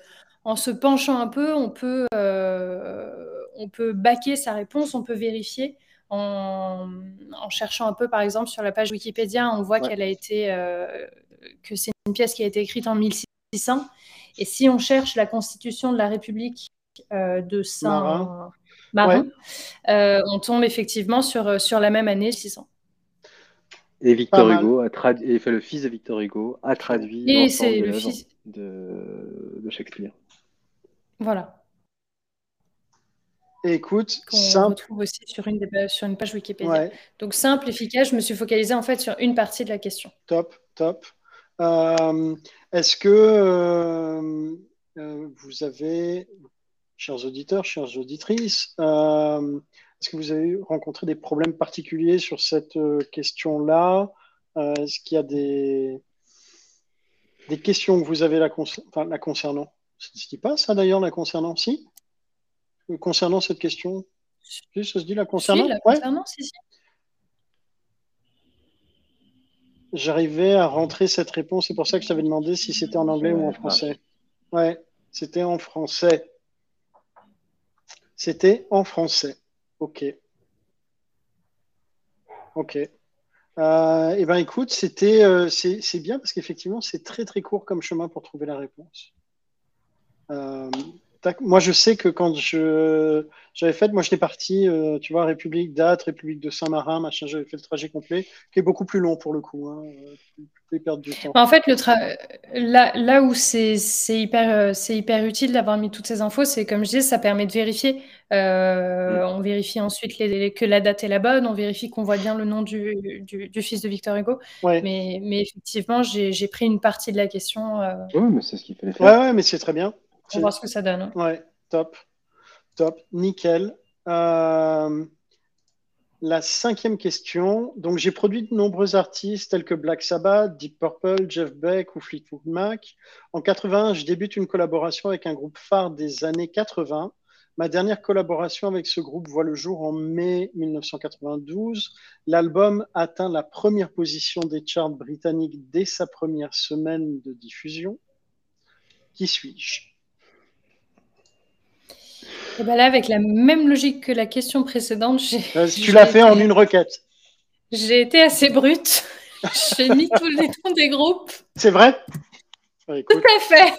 en se penchant un peu, on peut, on peut baquer sa réponse, on peut vérifier. En, en, cherchant un peu, par exemple, sur la page Wikipédia, on voit qu'elle a été, que c'est une pièce qui a été écrite en 1600 et si on cherche la constitution de la République euh, de Euh, on tombe effectivement sur, euh, sur la même année, 600. Et Victor Hugo a traduit, le fils de Victor Hugo a traduit et c'est le fils de, de Shakespeare. Voilà. Écoute, on retrouve aussi sur une, sur une page Wikipédia. Donc simple, efficace. Je me suis focalisée en fait sur une partie de la question. Top, top. Euh, est-ce que euh, vous avez, chers auditeurs, chères auditrices, est-ce que vous avez rencontré des problèmes particuliers sur cette question-là? Est-ce qu'il y a des, des questions que vous avez la, la concernant? Ça ne se dit pas ça d'ailleurs, la concernant? Si? Concernant cette question? Ça se dit la concernant, la concernant si, si. J'arrivais à rentrer cette réponse. C'est pour ça que je t'avais demandé si c'était en anglais ou en français. Ouais, c'était en français. C'était en français. Ok. Ok. Euh, eh ben écoute, c'était euh, c'est bien parce qu'effectivement c'est très très court comme chemin pour trouver la réponse. Euh, moi, je sais que quand je j'avais fait, moi, j'étais parti, euh, tu vois, République d'Ath, République de Saint-Marin, machin, j'avais fait le trajet complet, qui est beaucoup plus long pour le coup. Hein, euh, perdre du temps. En fait, le là, là où c'est hyper, euh, c'est hyper utile d'avoir mis toutes ces infos, c'est comme je disais, ça permet de vérifier. Mm. On vérifie ensuite les, que la date est la bonne, on vérifie qu'on voit bien le nom du, du, fils de Victor Hugo. Mais, mais effectivement, j'ai pris une partie de la question. Oui, mais c'est ce qu'il fallait faire. Ouais, ouais mais c'est très bien. On va voir ce que ça donne. Hein. Ouais, top. Top. Nickel. Euh, la cinquième question. Donc, j'ai produit de nombreux artistes tels que Black Sabbath, Deep Purple, Jeff Beck ou Fleetwood Mac. En 80, je débute une collaboration avec un groupe phare des années 80. Ma dernière collaboration avec ce groupe voit le jour en mai 1992. L'album atteint la première position des charts britanniques dès sa première semaine de diffusion. Qui suis-je? Et ben là, avec la même logique que la question précédente, euh, tu l'as fait en une requête. J'ai été assez brute. J'ai mis tous les noms des groupes. C'est vrai? Tout à fait.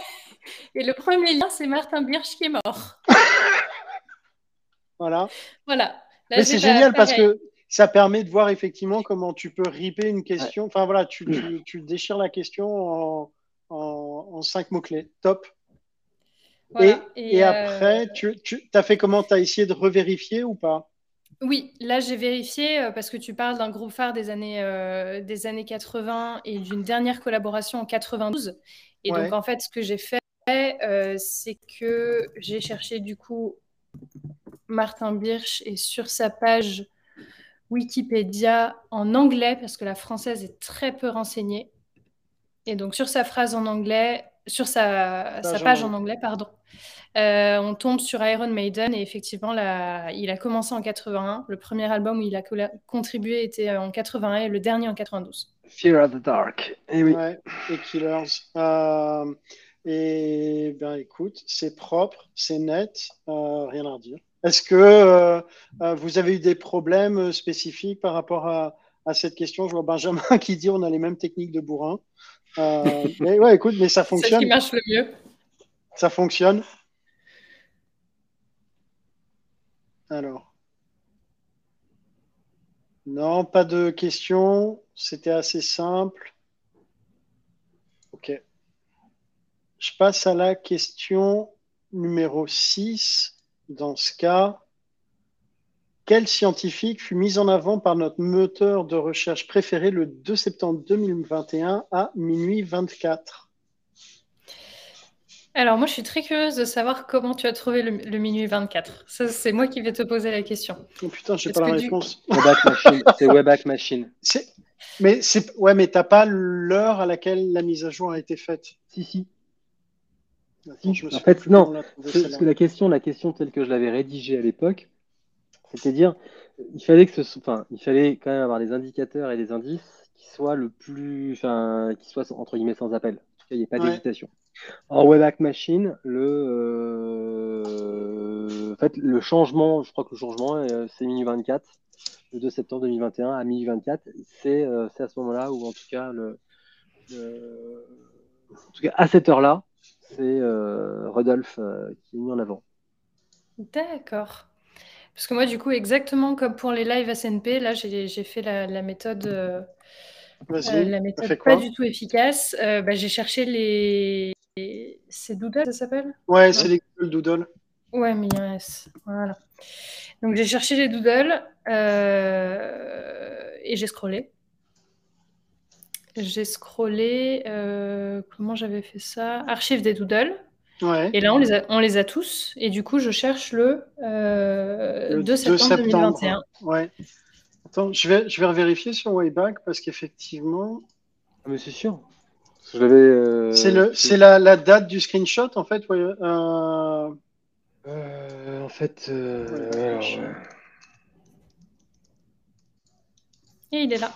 Et le premier lien, c'est Martin Birch qui est mort. voilà. Voilà. Mais c'est génial parce que ça permet de voir effectivement comment tu peux riper une question. Enfin voilà, tu, déchires la question en, en cinq mots-clés. Top. Et, euh, après, tu, as fait comment? Tu as essayé de revérifier ou pas? Oui, là j'ai vérifié euh, parce que tu parles d'un groupe phare des années, euh, des années 80 et d'une dernière collaboration en 92. Et donc en fait, ce que j'ai fait, c'est que j'ai cherché du coup Martin Birch et sur sa page Wikipédia en anglais parce que la française est très peu renseignée. Et donc sur sa phrase en anglais, sur sa, page en anglais, pardon. Euh, on tombe sur Iron Maiden et effectivement, il a commencé en 81. Le premier album où il a contribué était en 81 et le dernier en 92. Fear of the Dark. Et eh oui. et Killers. Euh, et bien écoute, c'est propre, c'est net, euh, rien à redire. Est-ce que vous avez eu des problèmes spécifiques par rapport à, à cette question? Je vois Benjamin qui dit on a les mêmes techniques de bourrin. Euh, mais ouais, écoute, mais ça fonctionne. C'est ce qui marche le mieux. Ça fonctionne. Alors. Non, pas de questions. C'était assez simple. Ok. Je passe à la question numéro 6. Dans ce cas, quel scientifique fut mis en avant par notre moteur de recherche préféré le 2 septembre 2021 à minuit 24 alors, moi, je suis très curieuse de savoir comment tu as trouvé le, minuit 24. Ça, c'est moi qui vais te poser la question. Oh putain, je n'ai pas la réponse. C'est Webback Machine. Mais c'est ouais, mais t'as pas l'heure à laquelle la mise à jour a été faite? Si, si. en fait, non. Parce que la question, la question telle que je l'avais rédigée à l'époque, c'est-à-dire, il fallait que ce, enfin, il fallait quand même avoir des indicateurs et des indices qui soient le plus, enfin, qui soient entre guillemets sans appel. En tout cas, il n'y ait pas d'hésitation. En Webback Machine, le, euh, en fait, le changement, je crois que le changement, euh, c'est minuit 24, le 2 septembre 2021 à minuit 24. Euh, c'est à ce moment-là où, en tout cas, le, en tout cas à cette heure-là, c'est Rodolphe qui est mis en avant. D'accord. Parce que moi, du coup, exactement comme pour les lives SNP, là, j'ai fait la, méthode. la méthode pas du tout efficace. Bah, j'ai cherché les, c'est Doodle, ça s'appelle? Ouais, c'est les Google Doodle. Ouais, mais il y a un S. Voilà. Donc j'ai cherché les doodles euh, et j'ai scrollé. J'ai scrollé. Euh, comment j'avais fait ça? Archive des doodles. Ouais. Et là, on les, a, on les a tous. Et du coup, je cherche le, euh, 2 septembre, 2021. Ouais. Attends, je vais, je vais vérifier sur Wayback parce qu'effectivement. Ah, mais c'est sûr. Euh, c'est la, la, date du screenshot, en fait. Ouais, euh... Euh, en fait. Euh, Et il est là.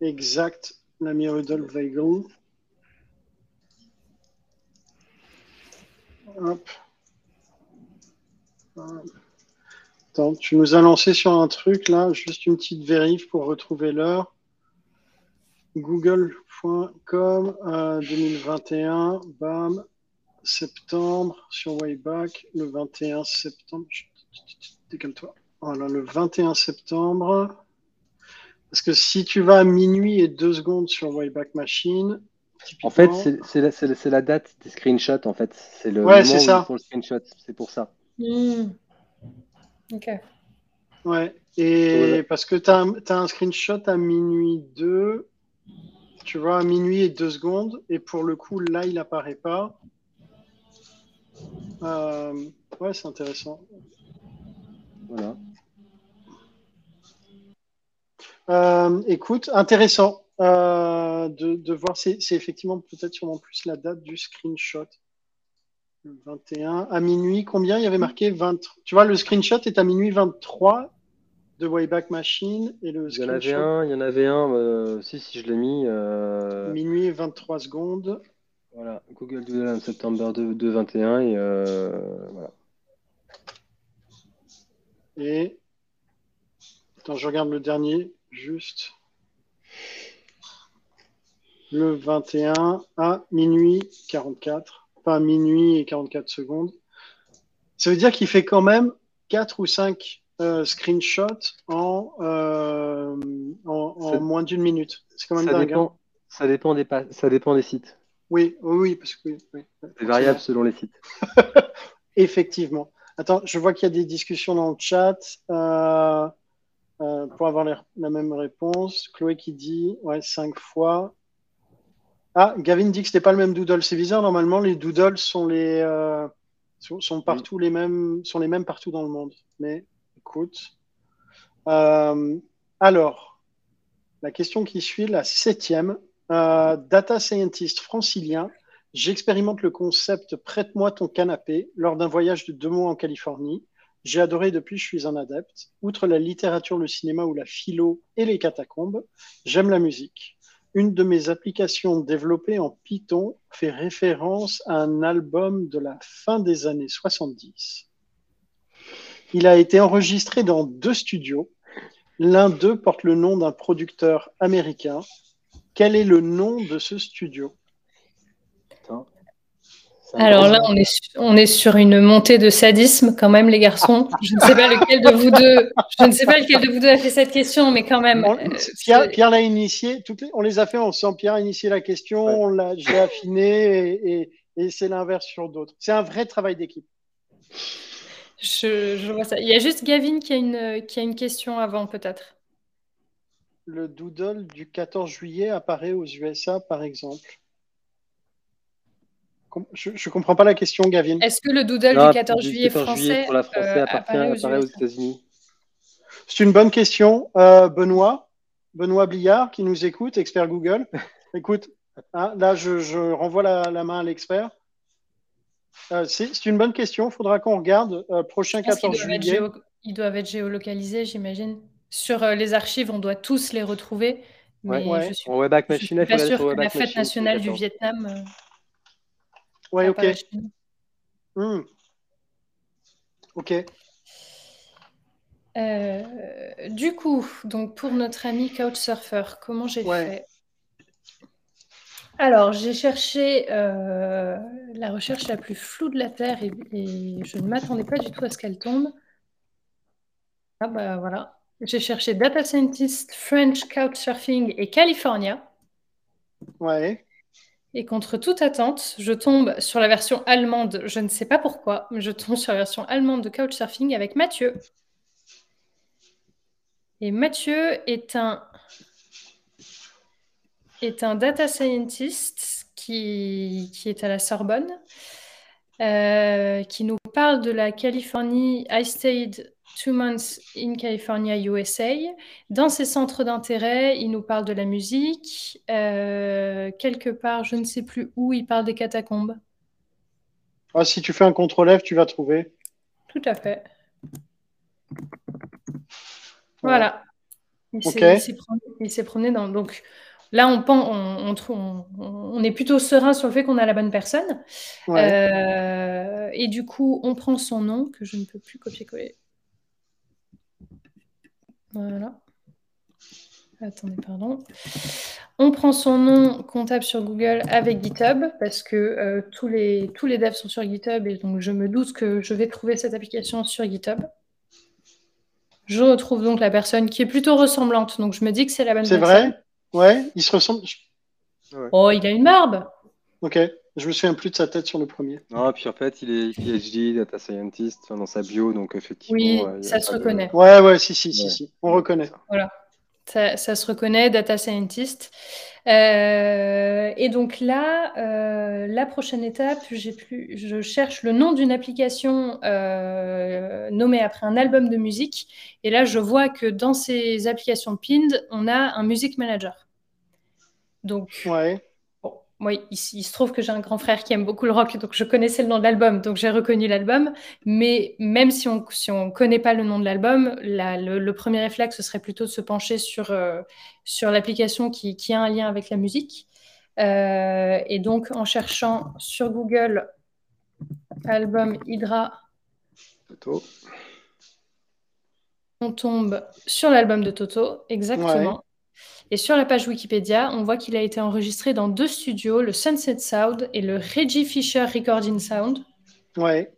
Exact, l'ami Rudolf Weigel. Attends, tu nous as lancé sur un truc là, juste une petite vérif pour retrouver l'heure. Google.com 2021, euh, bam, septembre, sur Wayback, le 21 septembre, décale-toi, voilà, le 21 septembre, parce que si tu vas à minuit et deux secondes sur Wayback Machine, en fait, c'est la, la, date des screenshots, en fait. C'est le ouais, c'est ça. le screenshot, c'est pour ça. Hmm. Ok. Ouais, et parce que tu as, as, un screenshot à minuit 2 tu vois, à minuit et deux secondes, et pour le coup, là, il apparaît pas. Euh, ouais, c'est intéressant. Voilà. Euh, écoute, intéressant euh, de, voir, c'est effectivement peut-être sûrement plus la date du screenshot. Le 21. À minuit, combien? Il y avait marqué 20 Tu vois, le screenshot est à minuit 23 de Wayback Machine et le Il y en avait un, il y en avait un, euh, si, si, je l'ai mis. Euh... Minuit 23 secondes. Voilà, Google Doodle en septembre 2021 et euh, voilà. Et. Attends, je regarde le dernier, juste. Le 21 à minuit 44. Pas minuit et 44 secondes. Ça veut dire qu'il fait quand même 4 ou 5 euh, screenshot en, euh, en, moins d'une minute. C'est quand même ça dingue. Dépend, hein. ça, dépend des ça dépend des sites. Oui, oui, parce que. c'est variable selon les sites. Effectivement. Attends, je vois qu'il y a des discussions dans le chat euh, pour avoir la même réponse. Chloé qui dit ouais, cinq fois. Ah, Gavin dit que c'était pas le même doodle. C'est bizarre, normalement, les doodles sont les. sont, partout mêmes, partout dans le monde. Mais euh, alors, la question qui suit, la septième. Euh, data scientist francilien, j'expérimente le concept Prête-moi ton canapé lors d'un voyage de deux mois en Californie. J'ai adoré depuis, je suis un adepte. Outre la littérature, le cinéma ou la philo et les catacombes, j'aime la musique. Une de mes applications développées en Python fait référence à un album de la fin des années 70. Il a été enregistré dans deux studios. L'un d'eux porte le nom d'un producteur américain. Quel est le nom de ce studio? Alors là, on est, on est sur une montée de sadisme quand même, les garçons. Je ne sais pas lequel de vous deux, je ne sais pas lequel de vous deux a fait cette question, mais quand même. Euh, Pierre, l'a initié. on les a fait ensemble. Pierre a initié la question, on l'a, j'ai affiné et, et c'est l'inverse sur d'autres. C'est un vrai travail d'équipe. Je, vois ça. Il y a juste Gavin qui a une, qui a une question avant, peut-être. Le doodle du 14 juillet apparaît aux USA, par exemple. Je ne comprends pas la question, Gavin. Est-ce que le doodle du 14 juillet français, pour la français euh, apparaît, aux, États-Unis C'est une bonne question. Euh, Benoît, Benoît Bliard, qui nous écoute, expert Google. Écoute, hein, là, je, renvoie la main à l'expert. Euh, c'est une bonne question. Il faudra qu'on regarde. Euh, prochain 14 juillet. ils doivent être géolocalisés, j'imagine. Sur euh, les archives, on doit tous les retrouver. Mais ouais, je suis, suis pas sûr que la fête nationale du Vietnam. Ouais, ok. Hmm. Ok. du coup, donc pour notre ami Couchsurfer, comment j'ai fait? Alors, j'ai cherché euh, la recherche la plus floue de la Terre et, je ne m'attendais pas du tout à ce qu'elle tombe. Ah bah voilà. J'ai cherché Data Scientist, French Couchsurfing et California. Ouais. Et contre toute attente, je tombe sur la version allemande. Je ne sais pas pourquoi, mais je tombe sur la version allemande de Couchsurfing avec Mathieu. Et Mathieu est un est un data scientist qui, qui est à la Sorbonne, euh, qui nous parle de la Californie. I stayed two months in California, USA. Dans ses centres d'intérêt, il nous parle de la musique. Euh, quelque part, je ne sais plus où, il parle des catacombes. Ah, si tu fais un contrôle F, tu vas trouver. Tout à fait. Voilà. Il s'est promené, dans. Donc, Là, on, on, on, est plutôt serein sur le fait qu'on a la bonne personne. Euh, et du coup, on prend son nom, que je ne peux plus copier-coller. Voilà. Attendez, pardon. On prend son nom comptable sur Google avec GitHub parce que euh, tous, les, tous les devs sont sur GitHub et donc je me doute que je vais trouver cette application sur GitHub. Je retrouve donc la personne qui est plutôt ressemblante, donc je me dis que c'est la bonne personne. C'est vrai? Ouais, il se ressemble. Oh, il a une barbe. Ok, je me souviens plus de sa tête sur le premier. Non, puis en fait, il est PhD, data scientist dans sa bio, donc effectivement. Oui, ça se reconnaît. Ouais, ouais, si, si, si, si, on reconnaît. Voilà. Ça, se reconnaît, data scientist. Euh, et donc là, euh, la prochaine étape, j'ai plus, je cherche le nom d'une application euh, nommée après un album de musique. Et là, je vois que dans ces applications pinned, on a un music manager. Donc, ouais. Moi, il, se trouve que j'ai un grand frère qui aime beaucoup le rock, donc je connaissais le nom de l'album, donc j'ai reconnu l'album. Mais même si on si ne connaît pas le nom de l'album, le, premier réflexe, ce serait plutôt de se pencher sur, euh, sur l'application qui, qui, a un lien avec la musique. Euh, et donc, en cherchant sur Google album Hydra, Toto. on tombe sur l'album de Toto, exactement. Et sur la page Wikipédia, on voit qu'il a été enregistré dans deux studios, le Sunset Sound et le Reggie Fisher Recording Sound. Ouais.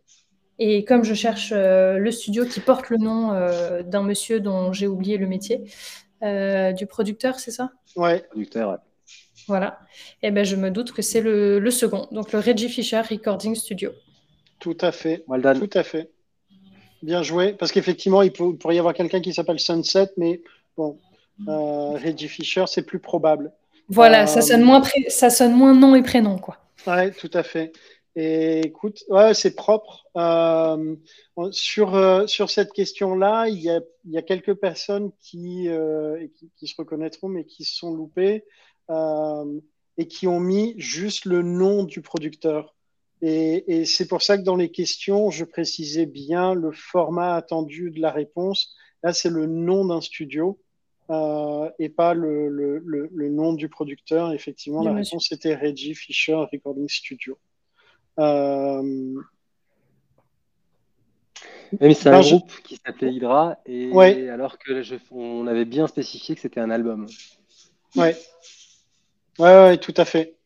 Et comme je cherche euh, le studio qui porte le nom euh, d'un monsieur dont j'ai oublié le métier, euh, du producteur, c'est ça? Ouais. Producteur, ouais. Voilà. Et eh ben je me doute que c'est le, second, donc le Reggie Fisher Recording Studio. Tout à fait. Tout à fait. Bien joué. Parce qu'effectivement, il, il pourrait y avoir quelqu'un qui s'appelle Sunset, mais bon, euh, Reggie Fisher, c'est plus probable. Voilà, ça, sonne euh, moins ça sonne moins nom et prénom, quoi. Ouais, tout à fait. Et écoute, ouais, c'est propre. Euh, sur, sur cette question-là, il y a, y a, quelques personnes qui, qui, se reconnaîtront, mais qui se sont loupées et qui ont mis juste le nom du producteur. Et, et c'est pour ça que dans les questions, je précisais bien le format attendu de la réponse. Là, c'est le nom d'un studio. Euh, et pas le, le, le, nom du producteur. Effectivement, la réponse était Reggie Fisher Recording Studio. Euh... Même c'est un groupe qui s'appelait Hydra, et alors que je... on avait bien spécifié que c'était un album. Ouais. ouais, ouais, tout à fait.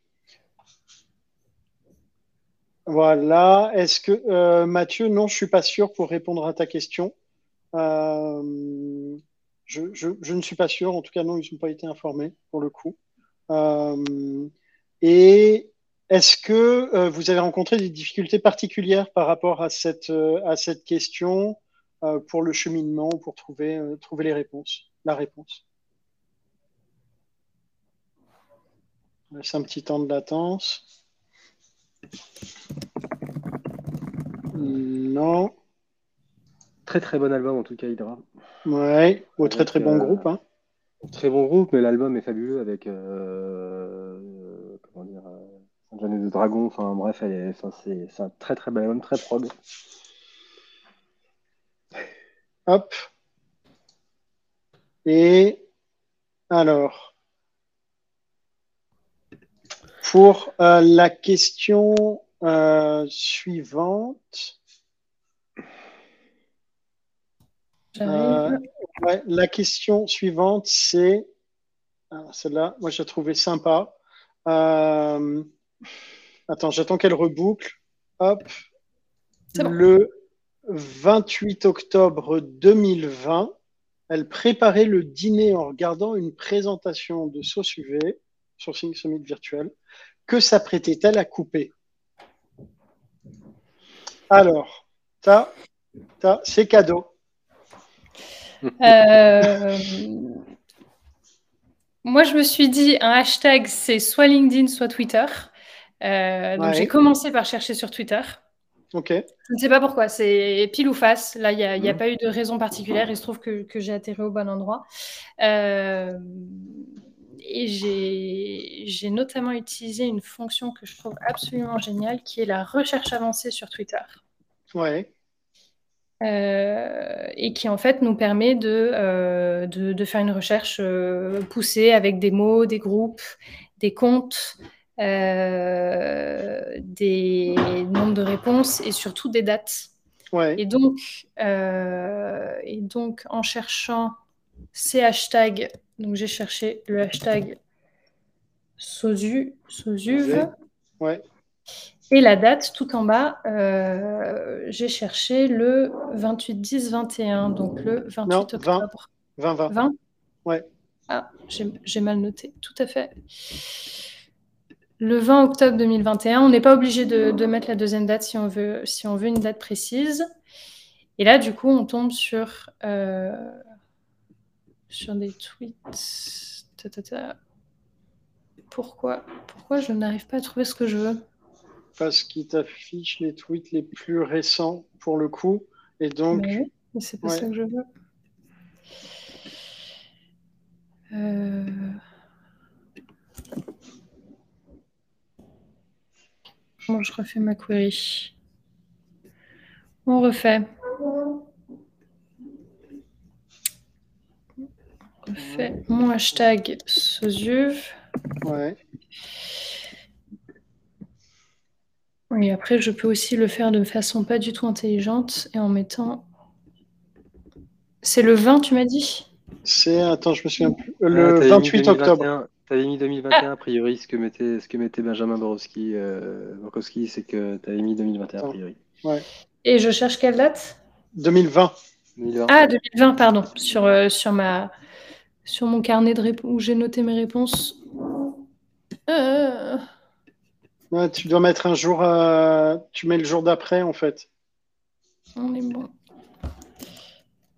Voilà. Est-ce que euh, Mathieu, non, je suis pas sûr pour répondre à ta question. Euh, je, ne suis pas sûr. En tout cas, non, ils n'ont pas été informés pour le coup. Euh, et est-ce que vous avez rencontré des difficultés particulières par rapport à cette, à cette question pour le cheminement, pour trouver, trouver les réponses, la réponse? Laisse un petit temps de latence. Non. Très très bon album en tout cas, Hydra. Ouais, au très très bon euh, groupe. Hein. Très bon groupe, mais l'album est fabuleux avec euh, comment dire, euh, de Dragon. Enfin bref, c'est un très très bel album, très prog. Hop. Et alors, pour euh, la question euh, suivante. Euh, la question suivante, c'est. Celle-là, moi, j'ai trouvé sympa. Attends, j'attends qu'elle reboucle. Hop. Le 28 octobre 2020, elle préparait le dîner en regardant une présentation de Sauce UV, Sourcing Summit virtuel, que s'apprêtait-elle à couper? Alors, c'est cadeau. Euh, moi, je me suis dit, un hashtag, c'est soit LinkedIn, soit Twitter. Euh, donc, j'ai commencé par chercher sur Twitter. Ok. Je ne sais pas pourquoi, c'est pile ou face. Là, il n'y a, a, mhm. pas eu de raison particulière. Il se trouve que, que j'ai atterri au bon endroit. Euh, et j'ai notamment utilisé une fonction que je trouve absolument géniale, qui est la recherche avancée sur Twitter. Ouais. Euh, et qui en fait nous permet de, euh, de, faire une recherche euh, poussée avec des mots, des groupes, des comptes, des nombres de réponses et surtout des dates. Ouais. Et, donc, et donc en cherchant ces hashtags donc j'ai cherché le hashtag Sosu, Sosuve. Ouais. Et la date tout en bas, euh, j'ai cherché le 28 10 21, donc le 28 octobre. 20 20. 20 Ouais. Ah, j'ai mal noté, tout à fait. Le 20 octobre 2021, on n'est pas obligé de, de, mettre la deuxième date si on, veut, si on veut une date précise. Et là, du coup, on tombe sur euh, sur des tweets. Pourquoi Pourquoi je n'arrive pas à trouver ce que je veux? Parce qu'il t'affiche les tweets les plus récents pour le coup. Et donc. Mais, c'est pas ça que je veux. Euh... Bon, je refais ma query. On refait. fait mon hashtag Sosuve. Ouais. Et après, je peux aussi le faire de façon pas du tout intelligente et en mettant. C'est le 20, tu m'as dit? C'est. Attends, je me souviens plus. Le 28 octobre. Tu avais mis 2021, a priori, ce que mettait, ce que mettait Benjamin Borowski, euh, c'est que tu avais mis 2021, a priori. Ouais. Et je cherche quelle date? 2020. Ah, 2020, pardon, sur, euh, sur ma sur mon carnet de où j'ai noté mes réponses. Euh. Tu dois mettre un jour, euh, tu mets le jour d'après en fait. On est bon.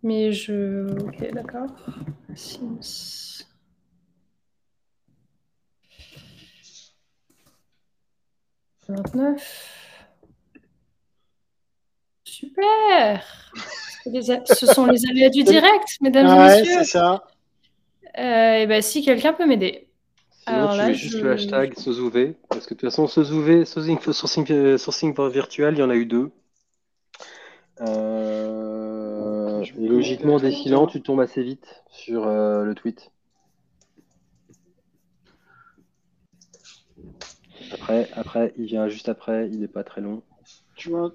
Mais je. Ok, d'accord. 29. Super Ce sont les aléas du direct, mesdames et messieurs. c'est ça. Euh, et ben, si quelqu'un peut m'aider. Sinon, tu mets juste le hashtag SOSUV, parce que de toute façon, SOSUV, sourcing, sourcing, sourcing virtual, il y en a eu deux. Euh, et logiquement, défilant, tu tombes assez vite sur euh, le tweet. Après, après, il vient juste après, il n'est pas très long. Tu vois.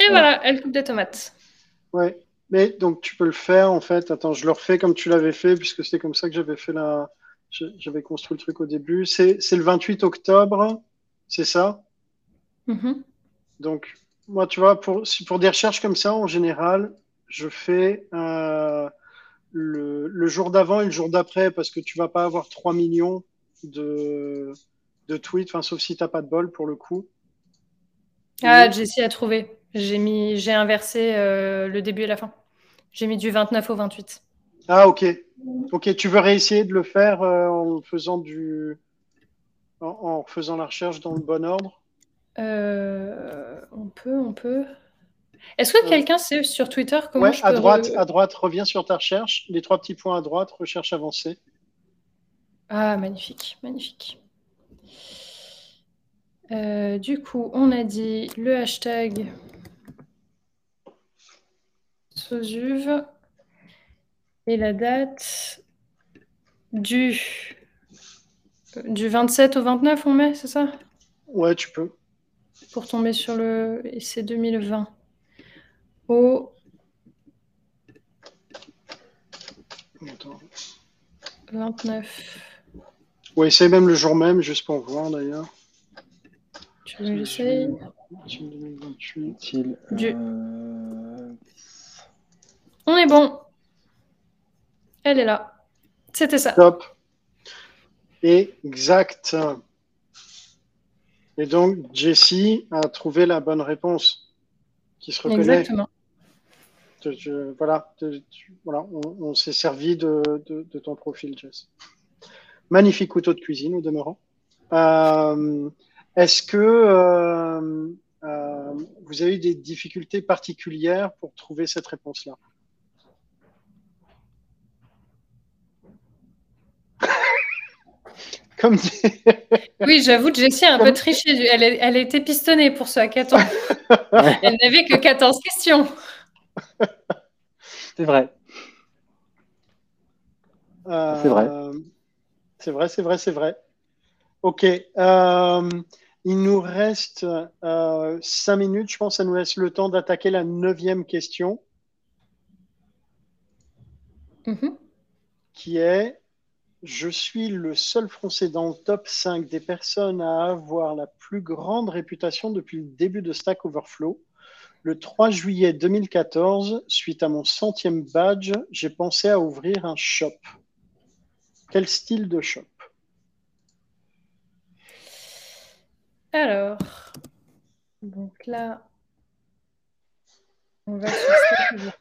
Et voilà, elle coupe des tomates. Ouais. Mais donc tu peux le faire en fait. Attends, je le refais comme tu l'avais fait puisque c'est comme ça que j'avais fait la. J'avais construit le truc au début. C'est le 28 octobre, c'est ça? Mm-hmm. Donc moi, tu vois, pour, pour des recherches comme ça, en général, je fais euh, le, le, jour d'avant et le jour d'après parce que tu vas pas avoir 3 millions de, de tweets, enfin, sauf si tu n'as pas de bol pour le coup. Ah, Jessie a trouvé. J'ai mis, j'ai inversé euh, le début et la fin. J'ai mis du 29 au 28. Ah, ok. Ok, tu veux réessayer de le faire euh, en faisant du. En, faisant la recherche dans le bon ordre? Euh, On peut, on peut. Est-ce que quelqu'un sait sur Twitter comment je à droite, à droite, reviens sur ta recherche. Les trois petits points à droite, recherche avancée. Ah, magnifique, magnifique. du coup, on a dit le hashtag Sosuve et la date du, du 27 au 29, on met, c'est ça? Ouais, tu peux. Pour tomber sur le. Et c'est 2020. Au. Attends. 29. Ouais, c'est même le jour même, juste pour voir d'ailleurs. Tu veux que j'essaye? Du... On est bon. Elle est là. C'était ça. Top. Exact. Et donc, Jessie a trouvé la bonne réponse qui se reconnaît. Exactement. voilà, voilà, on, s'est servi de, ton profil, Jess. Magnifique couteau de cuisine au demeurant. Euh, est-ce que euh, euh, vous avez eu des difficultés particulières pour trouver cette réponse-là? Comme oui, j'avoue, Jessie a un peu triché. Elle, elle a été pistonnée pour ce hackathon. elle n'avait que 14 questions. C'est vrai. Euh, c'est vrai. C'est vrai, c'est vrai, c'est vrai. Ok. Euh, il nous reste euh, cinq minutes. Je pense que ça nous laisse le temps d'attaquer la neuvième question. Mm-hmm. Qui est je suis le seul Français dans le top 5 des personnes à avoir la plus grande réputation depuis le début de Stack Overflow. Le 3 juillet 2014, suite à mon centième badge, j'ai pensé à ouvrir un shop. Quel style de shop? Alors, donc là, on va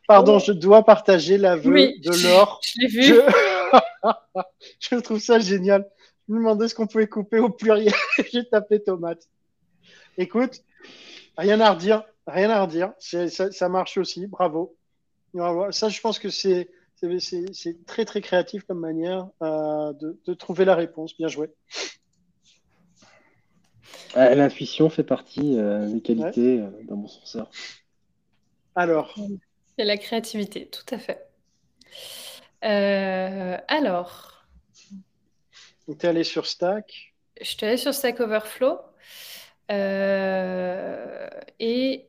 Pardon, je dois partager l'aveu de l'or. Je l'ai vu. je trouve ça génial. Je me demandais ce qu'on pouvait couper au pluriel. J'ai tapé tomate. Écoute, rien à redire. Rien à redire. Ça, marche aussi. Bravo. Ça, je pense que c'est très très créatif comme manière euh, de, trouver la réponse. Bien joué. Euh, l'intuition fait partie euh, des qualités d'un bon censeur. Alors. C'est la créativité, tout à fait. Euh, alors. Tu es allé sur Stack Je suis allé sur Stack Overflow. Euh, et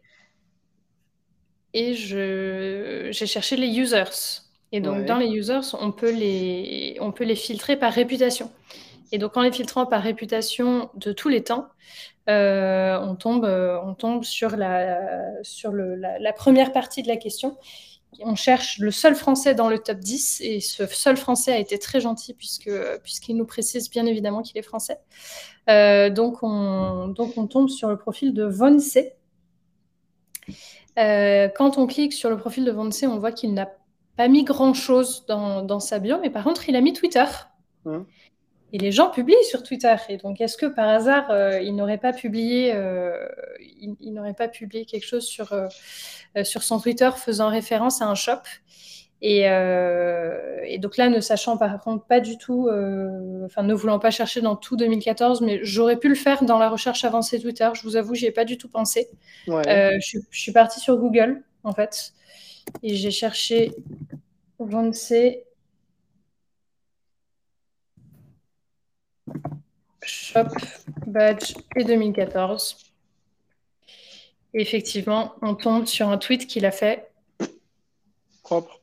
et j'ai cherché les users. Et donc, dans les users, on peut les, on peut les filtrer par réputation. Et donc, en les filtrant par réputation de tous les temps, euh, on, tombe, on tombe sur, la, sur le, la, première partie de la question on cherche le seul français dans le top 10 et ce seul français a été très gentil puisque puisqu'il nous précise bien évidemment qu'il est français. Euh, donc, on, donc on tombe sur le profil de Vonce. Euh, quand on clique sur le profil de Vonce, on voit qu'il n'a pas mis grand-chose dans, sa bio, mais par contre, il a mis Twitter. Hein? Et les gens publient sur Twitter. Et donc, est-ce que par hasard, euh, il n'aurait pas publié, il n'aurait pas publié quelque chose sur euh, sur son Twitter faisant référence à un shop? Euh, et, donc là, ne sachant par contre pas du tout, euh, enfin ne voulant pas chercher dans tout 2014, mais j'aurais pu le faire dans la recherche avancée Twitter. Je vous avoue, j'y ai pas du tout pensé. je, suis partie sur Google en fait et j'ai cherché sais Shop Badge et 2014 effectivement, on tombe sur un tweet qu'il a fait. Propre.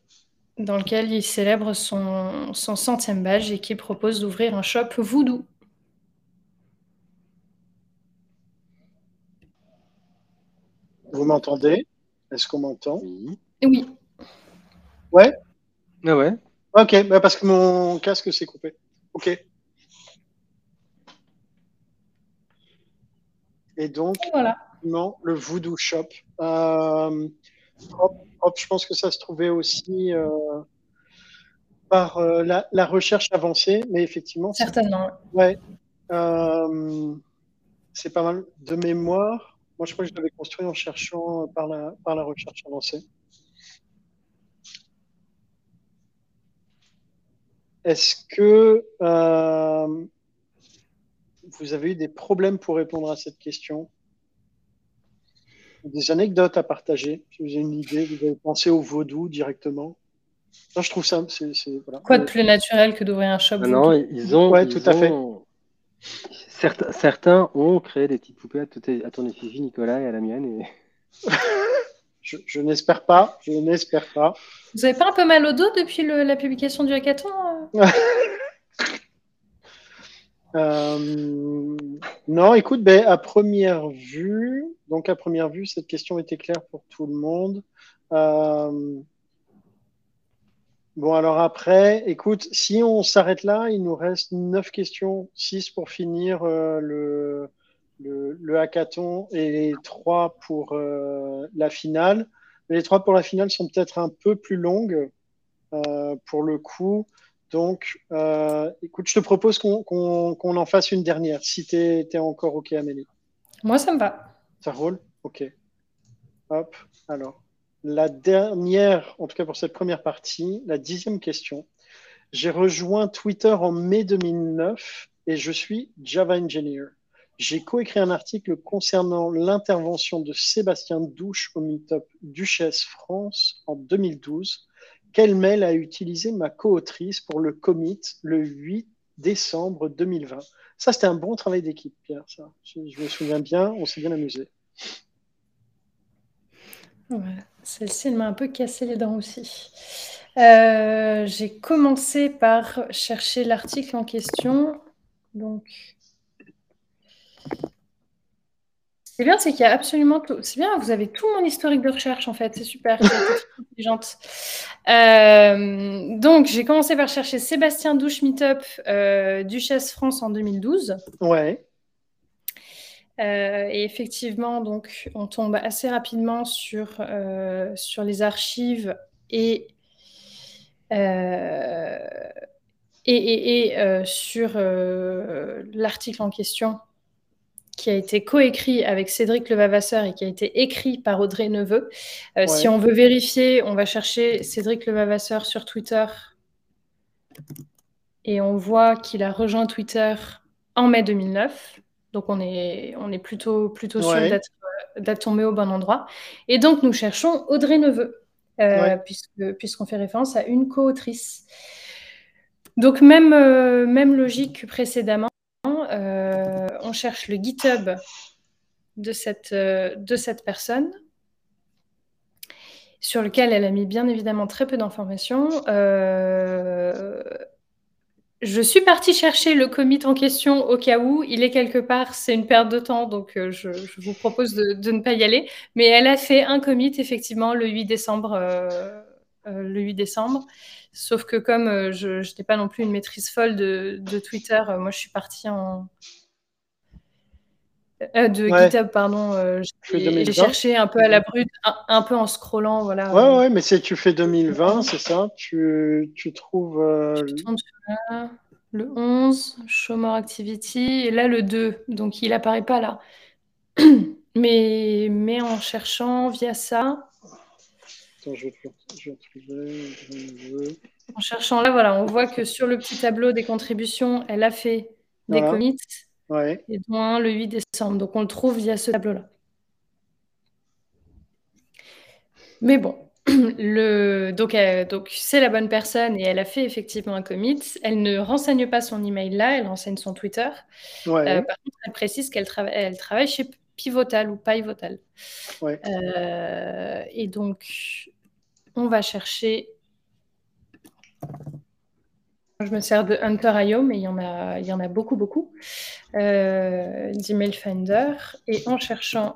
Dans lequel il célèbre son, son centième badge et qui propose d'ouvrir un shop voodoo. Vous m'entendez? Est-ce qu'on m'entend? Oui. Oui. Ouais? Ah ouais. Ok, bah parce que mon casque s'est coupé. Ok. Et donc, voilà. le Voodoo Shop. Euh, hop, je pense que ça se trouvait aussi euh, par euh, la, recherche avancée, mais effectivement. Certainement. Ouais. c'est pas mal de mémoire. Moi, je crois que je l'avais construit en cherchant par la, par la recherche avancée. Est-ce que vous avez eu des problèmes pour répondre à cette question Des anecdotes à partager Si vous avez une idée, vous avez pensé au vaudou directement je trouve ça. Quoi de plus naturel que d'ouvrir un shop ah Non, ils ont. Ouais, tout à fait. Certains, certains, ont créé des petites poupées à, ton effigie, Nicolas, et à la mienne. Et... je, n'espère pas. Je n'espère pas. Vous avez pas un peu mal au dos depuis la publication du hackathon euh euh, Non, écoute, ben, à première vue, donc à première vue, cette question était claire pour tout le monde. Euh, bon, alors après, écoute, si on s'arrête là, il nous reste neuf questions, six pour finir le, le, hackathon et trois pour la finale les trois pour la finale sont peut-être un peu plus longues euh, pour le coup. Donc, euh, écoute, je te propose qu'on en fasse une dernière, si tu es, encore OK, Amélie. Moi, ça me va. Ça roule? OK. Hop, alors. La dernière, en tout cas pour cette première partie, la dixième question. J'ai rejoint Twitter en mai 2009 et je suis Java Engineer. J'ai coécrit un article concernant l'intervention de Sébastien Douche au Meetup Duchesse France en 2012. Quel mail a utilisé ma co-autrice pour le commit le 8 décembre 2020 Ça, c'était un bon travail d'équipe, Pierre. Ça. Je, me souviens bien, on s'est bien amusé. Celle-ci, elle m'a un peu cassé les dents aussi. Euh, j'ai commencé par chercher l'article en question. Donc, c'est bien, c'est qu'il y a absolument tout. C'est bien, vous avez tout mon historique de recherche en fait, c'est super. intelligente. Euh, donc, j'ai commencé par chercher Sébastien Douche Meetup, euh, Duchesse France en 2012. Ouais. Euh, et effectivement, donc, on tombe assez rapidement sur, sur les archives et, et, et sur l'article en question qui a été coécrit avec Cédric Levavasseur et qui a été écrit par Audrey Neveu. Euh, si on veut vérifier, on va chercher Cédric Levavasseur sur Twitter et on voit qu'il a rejoint Twitter en mai 2009. Donc on est, on est plutôt, plutôt sûr d'être tombé au bon endroit. Et donc nous cherchons Audrey Neveu, euh, puisqu'on fait référence à une co-autrice. Donc même, euh, même logique que précédemment. Euh, cherche le GitHub de cette, euh, de cette personne, sur lequel elle a mis bien évidemment très peu d'informations. Euh, je suis partie chercher le commit en question au cas où. Il est quelque part, c'est une perte de temps, donc je, vous propose de, ne pas y aller. Mais elle a fait un commit effectivement le 8 décembre. le 8 décembre. Sauf que comme euh, je n'étais pas non plus une maîtrise folle de, Twitter, euh, moi je suis partie en... Euh, de GitHub, pardon. j'ai cherché un peu à la brute, un, peu en scrollant. Voilà. Ouais, ouais, mais si tu fais 2020, c'est ça? Tu, tu trouves. le 11, Show More Activity, et là le 2, donc il apparaît pas là. mais, mais en cherchant via ça, en cherchant là, voilà, on voit que sur le petit tableau des contributions, elle a fait des commits. Et dont le 8 décembre. Donc on le trouve via ce tableau-là. Mais bon, le... donc, donc c'est la bonne personne et elle a fait effectivement un commit. Elle ne renseigne pas son email là, elle renseigne son Twitter. Euh, par contre, elle précise qu'elle elle travaille chez Pivotal ou Pivotal. Euh, et donc, on va chercher. Je me sers de Hunter.io, mais il y en a, beaucoup, beaucoup. Euh, d'Email Finder. Et en cherchant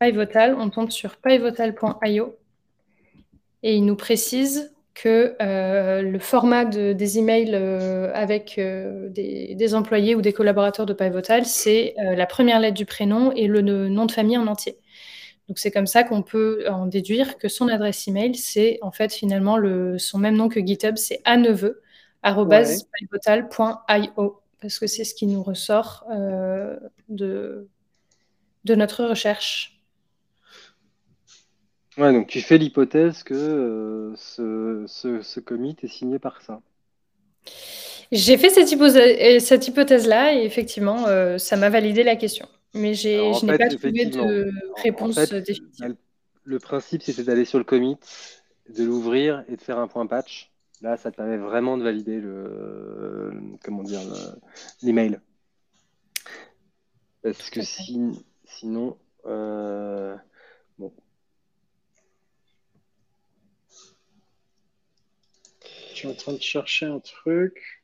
Pivotal, on tombe sur pivotal.io. Et il nous précise que euh, le format des emails euh, avec des, employés ou des collaborateurs de Pivotal, c'est la première lettre du prénom et le nom de famille en entier. Donc c'est comme ça qu'on peut en déduire que son adresse email, c'est en fait finalement le, son même nom que GitHub, c'est neveu pivotal.io parce que c'est ce qui nous ressort de, de notre recherche. Ouais, donc tu fais l'hypothèse que euh, ce, ce, commit est signé par ça. J'ai fait cette, hypothèse, cette hypothèse-là et effectivement, euh, ça m'a validé la question. Mais je n'ai pas trouvé de réponse définitive. Le principe, c'était d'aller sur le commit, de l'ouvrir et de faire un point patch. Là, ça te permet vraiment de valider le, comment dire, l'email. Parce que sinon, euh, bon, Je suis en train de chercher un truc.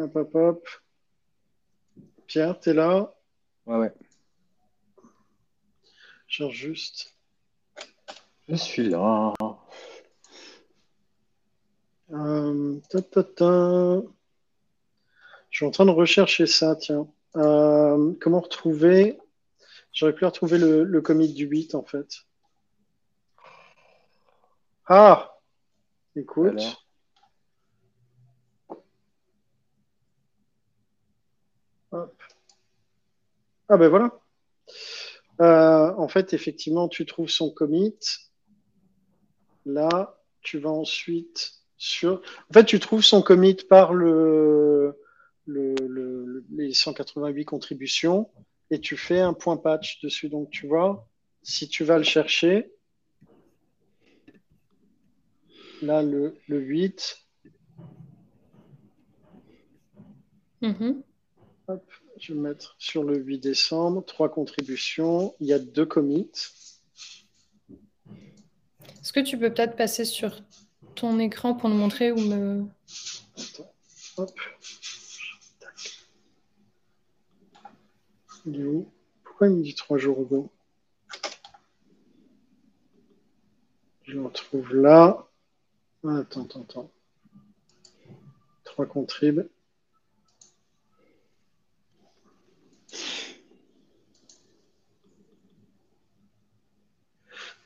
Hop, hop, hop. Pierre, t'es là? Ouais, ouais. Cherche juste. Je suis là. Euh, Je suis en train de rechercher ça, tiens. Euh, comment retrouver? J'aurais pu retrouver le, le comic du 8, en fait. Ah Écoute. Ah ben voilà. Euh, en fait, effectivement, tu trouves son commit. Là, tu vas ensuite sur. En fait, tu trouves son commit par le, le, les 188 contributions et tu fais un point patch dessus. Donc, tu vois, si tu vas le chercher, là, le, le 8. Mm-hmm. Je vais mettre sur le 8 décembre, trois contributions. Il y a deux commits. Est-ce que tu peux peut-être passer sur ton écran pour nous montrer où me. Attends. Hop. Il est où? Pourquoi il me dit trois jours ago Je le retrouve là. Attends, attends, attends. Trois contribs.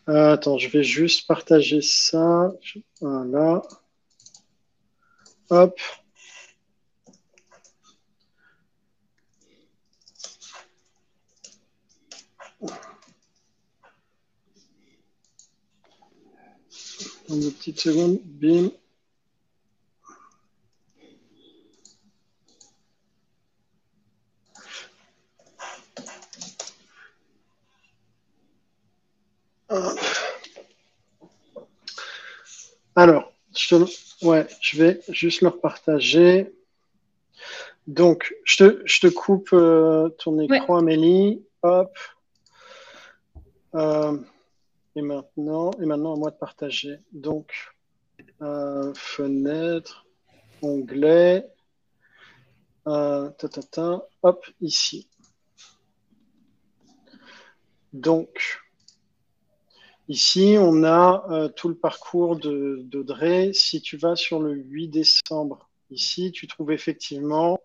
Attends, je vais juste partager ça. Voilà. Hop. Une petite seconde, bim. Alors, je, ouais, je vais juste leur partager. Donc, je te, je te coupe euh, ton écran, Amélie. Hop. Euh, et maintenant, et maintenant à moi de partager. Donc, euh, fenêtre, onglet, euh, hop, ici. Donc, ici, on a euh, tout le parcours d'Audrey. Si tu vas sur le 8 décembre, ici, tu trouves effectivement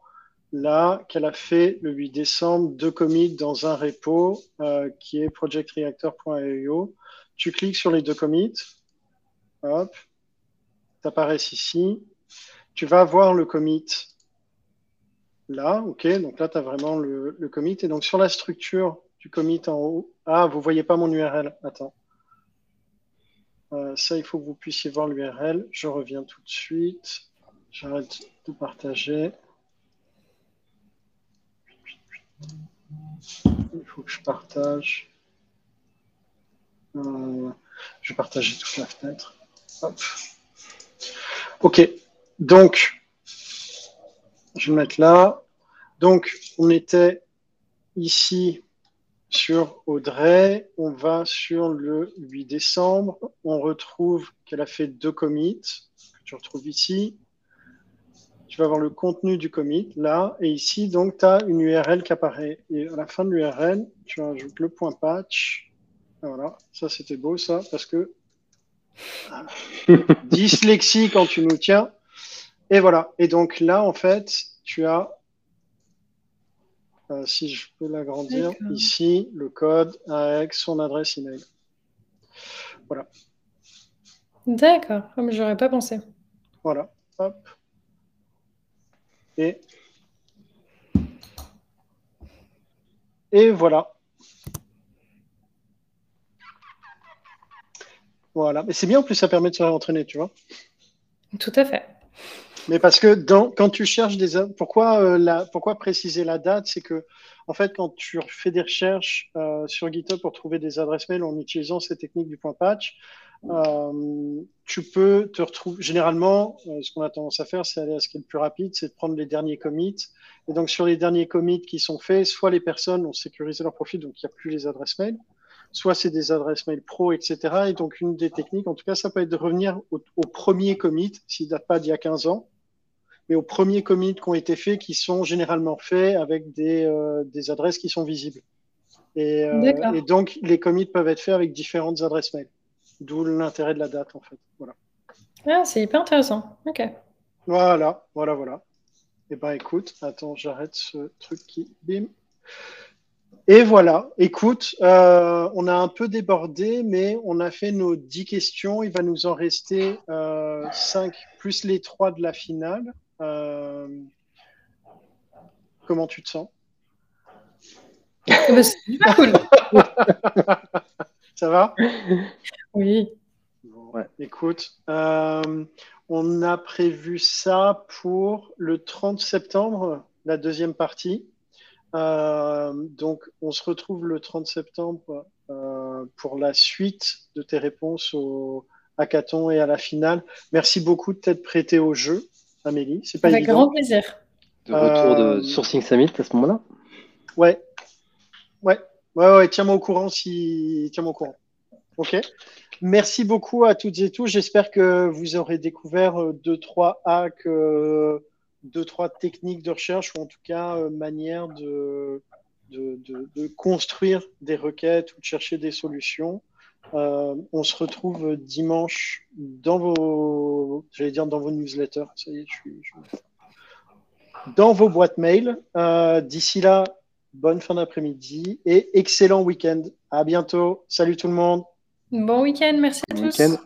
là qu'elle a fait le 8 décembre deux commits dans un repo euh, qui est projectreactor.io tu cliques sur les deux commits, hop, apparaissent ici. Tu vas voir le commit là, ok, donc là tu as vraiment le, commit. Et donc sur la structure du commit en haut, ah, vous voyez pas mon URL, attends. Euh, ça, il faut que vous puissiez voir l'URL. Je reviens tout de suite. J'arrête de partager. Il faut que je partage. Euh, je vais partager toute la fenêtre. OK. Donc, je vais mettre là. Donc, on était ici sur Audrey. On va sur le 8 décembre. On retrouve qu'elle a fait deux commits que tu retrouves ici. Tu vas avoir le contenu du commit là. Et ici, donc, tu as une URL qui apparaît. Et à la fin de l'URL, tu ajoutes le point patch Voilà, ça c'était beau ça, parce que dyslexie quand tu nous tiens. Et voilà. Et donc là, en fait, tu as, euh, si je peux l'agrandir, ici, le code avec son adresse email. Voilà. D'accord, ah, mais j'aurais pas pensé. Voilà. Hop. Et, et voilà. Voilà. Mais c'est bien, en plus, ça permet de se réentraîner, tu vois. Tout à fait. Mais parce que quand tu cherches des. Pourquoi, euh, la, pourquoi préciser la date? C'est que, en fait, quand tu fais des recherches euh, sur GitHub pour trouver des adresses mail en utilisant ces techniques du point patch, euh, tu peux te retrouver. Généralement, ce qu'on a tendance à faire, c'est aller à ce qui est le plus rapide, c'est de prendre les derniers commits. Et donc, sur les derniers commits qui sont faits, soit les personnes ont sécurisé leur profil, donc il n'y a plus les adresses mail soit c'est des adresses mail pro, etc. Et donc, une des techniques, en tout cas, ça peut être de revenir au, premier commit, s'il ne date pas d'il y a 15 ans, mais aux premiers commits qui ont été faits, qui sont généralement faits avec des, euh, des adresses qui sont visibles. Et, euh, et, donc, les commits peuvent être faits avec différentes adresses mail. D'où l'intérêt de la date, en fait. Voilà. Ah, c'est hyper intéressant. OK. Voilà, voilà, voilà. Eh ben, écoute, attends, j'arrête ce truc qui. Bim. Et voilà, écoute, euh, on a un peu débordé, mais on a fait nos 10 questions. Il va nous en rester euh, 5 plus les 3 de la finale. Euh, comment tu te sens? Eh ben, cool. Ça va? Oui. écoute, euh, on a prévu ça pour le 30 septembre, la deuxième partie. Euh, donc, on se retrouve le 30 septembre euh, pour la suite de tes réponses au hackathon et à la finale. Merci beaucoup de t'être prêté au jeu, Amélie. C'est pas Avec grand plaisir. De retour de euh, Sourcing Summit à ce moment-là Ouais. Ouais. Ouais, ouais. Tiens-moi au courant si. Tiens-moi au courant. OK. Merci beaucoup à toutes et tous. J'espère que vous aurez découvert deux, trois hacks deux, trois techniques de recherche ou en tout cas euh, manière de, de, de, construire des requêtes ou de chercher des solutions. Euh, on se retrouve dimanche dans vos, j'allais dire dans vos newsletters. Ça y est, je suis, dans vos boîtes mail. Euh, d'ici là, bonne fin d'après-midi et excellent week-end. À bientôt. Salut tout le monde. Bon week-end. Merci à tous.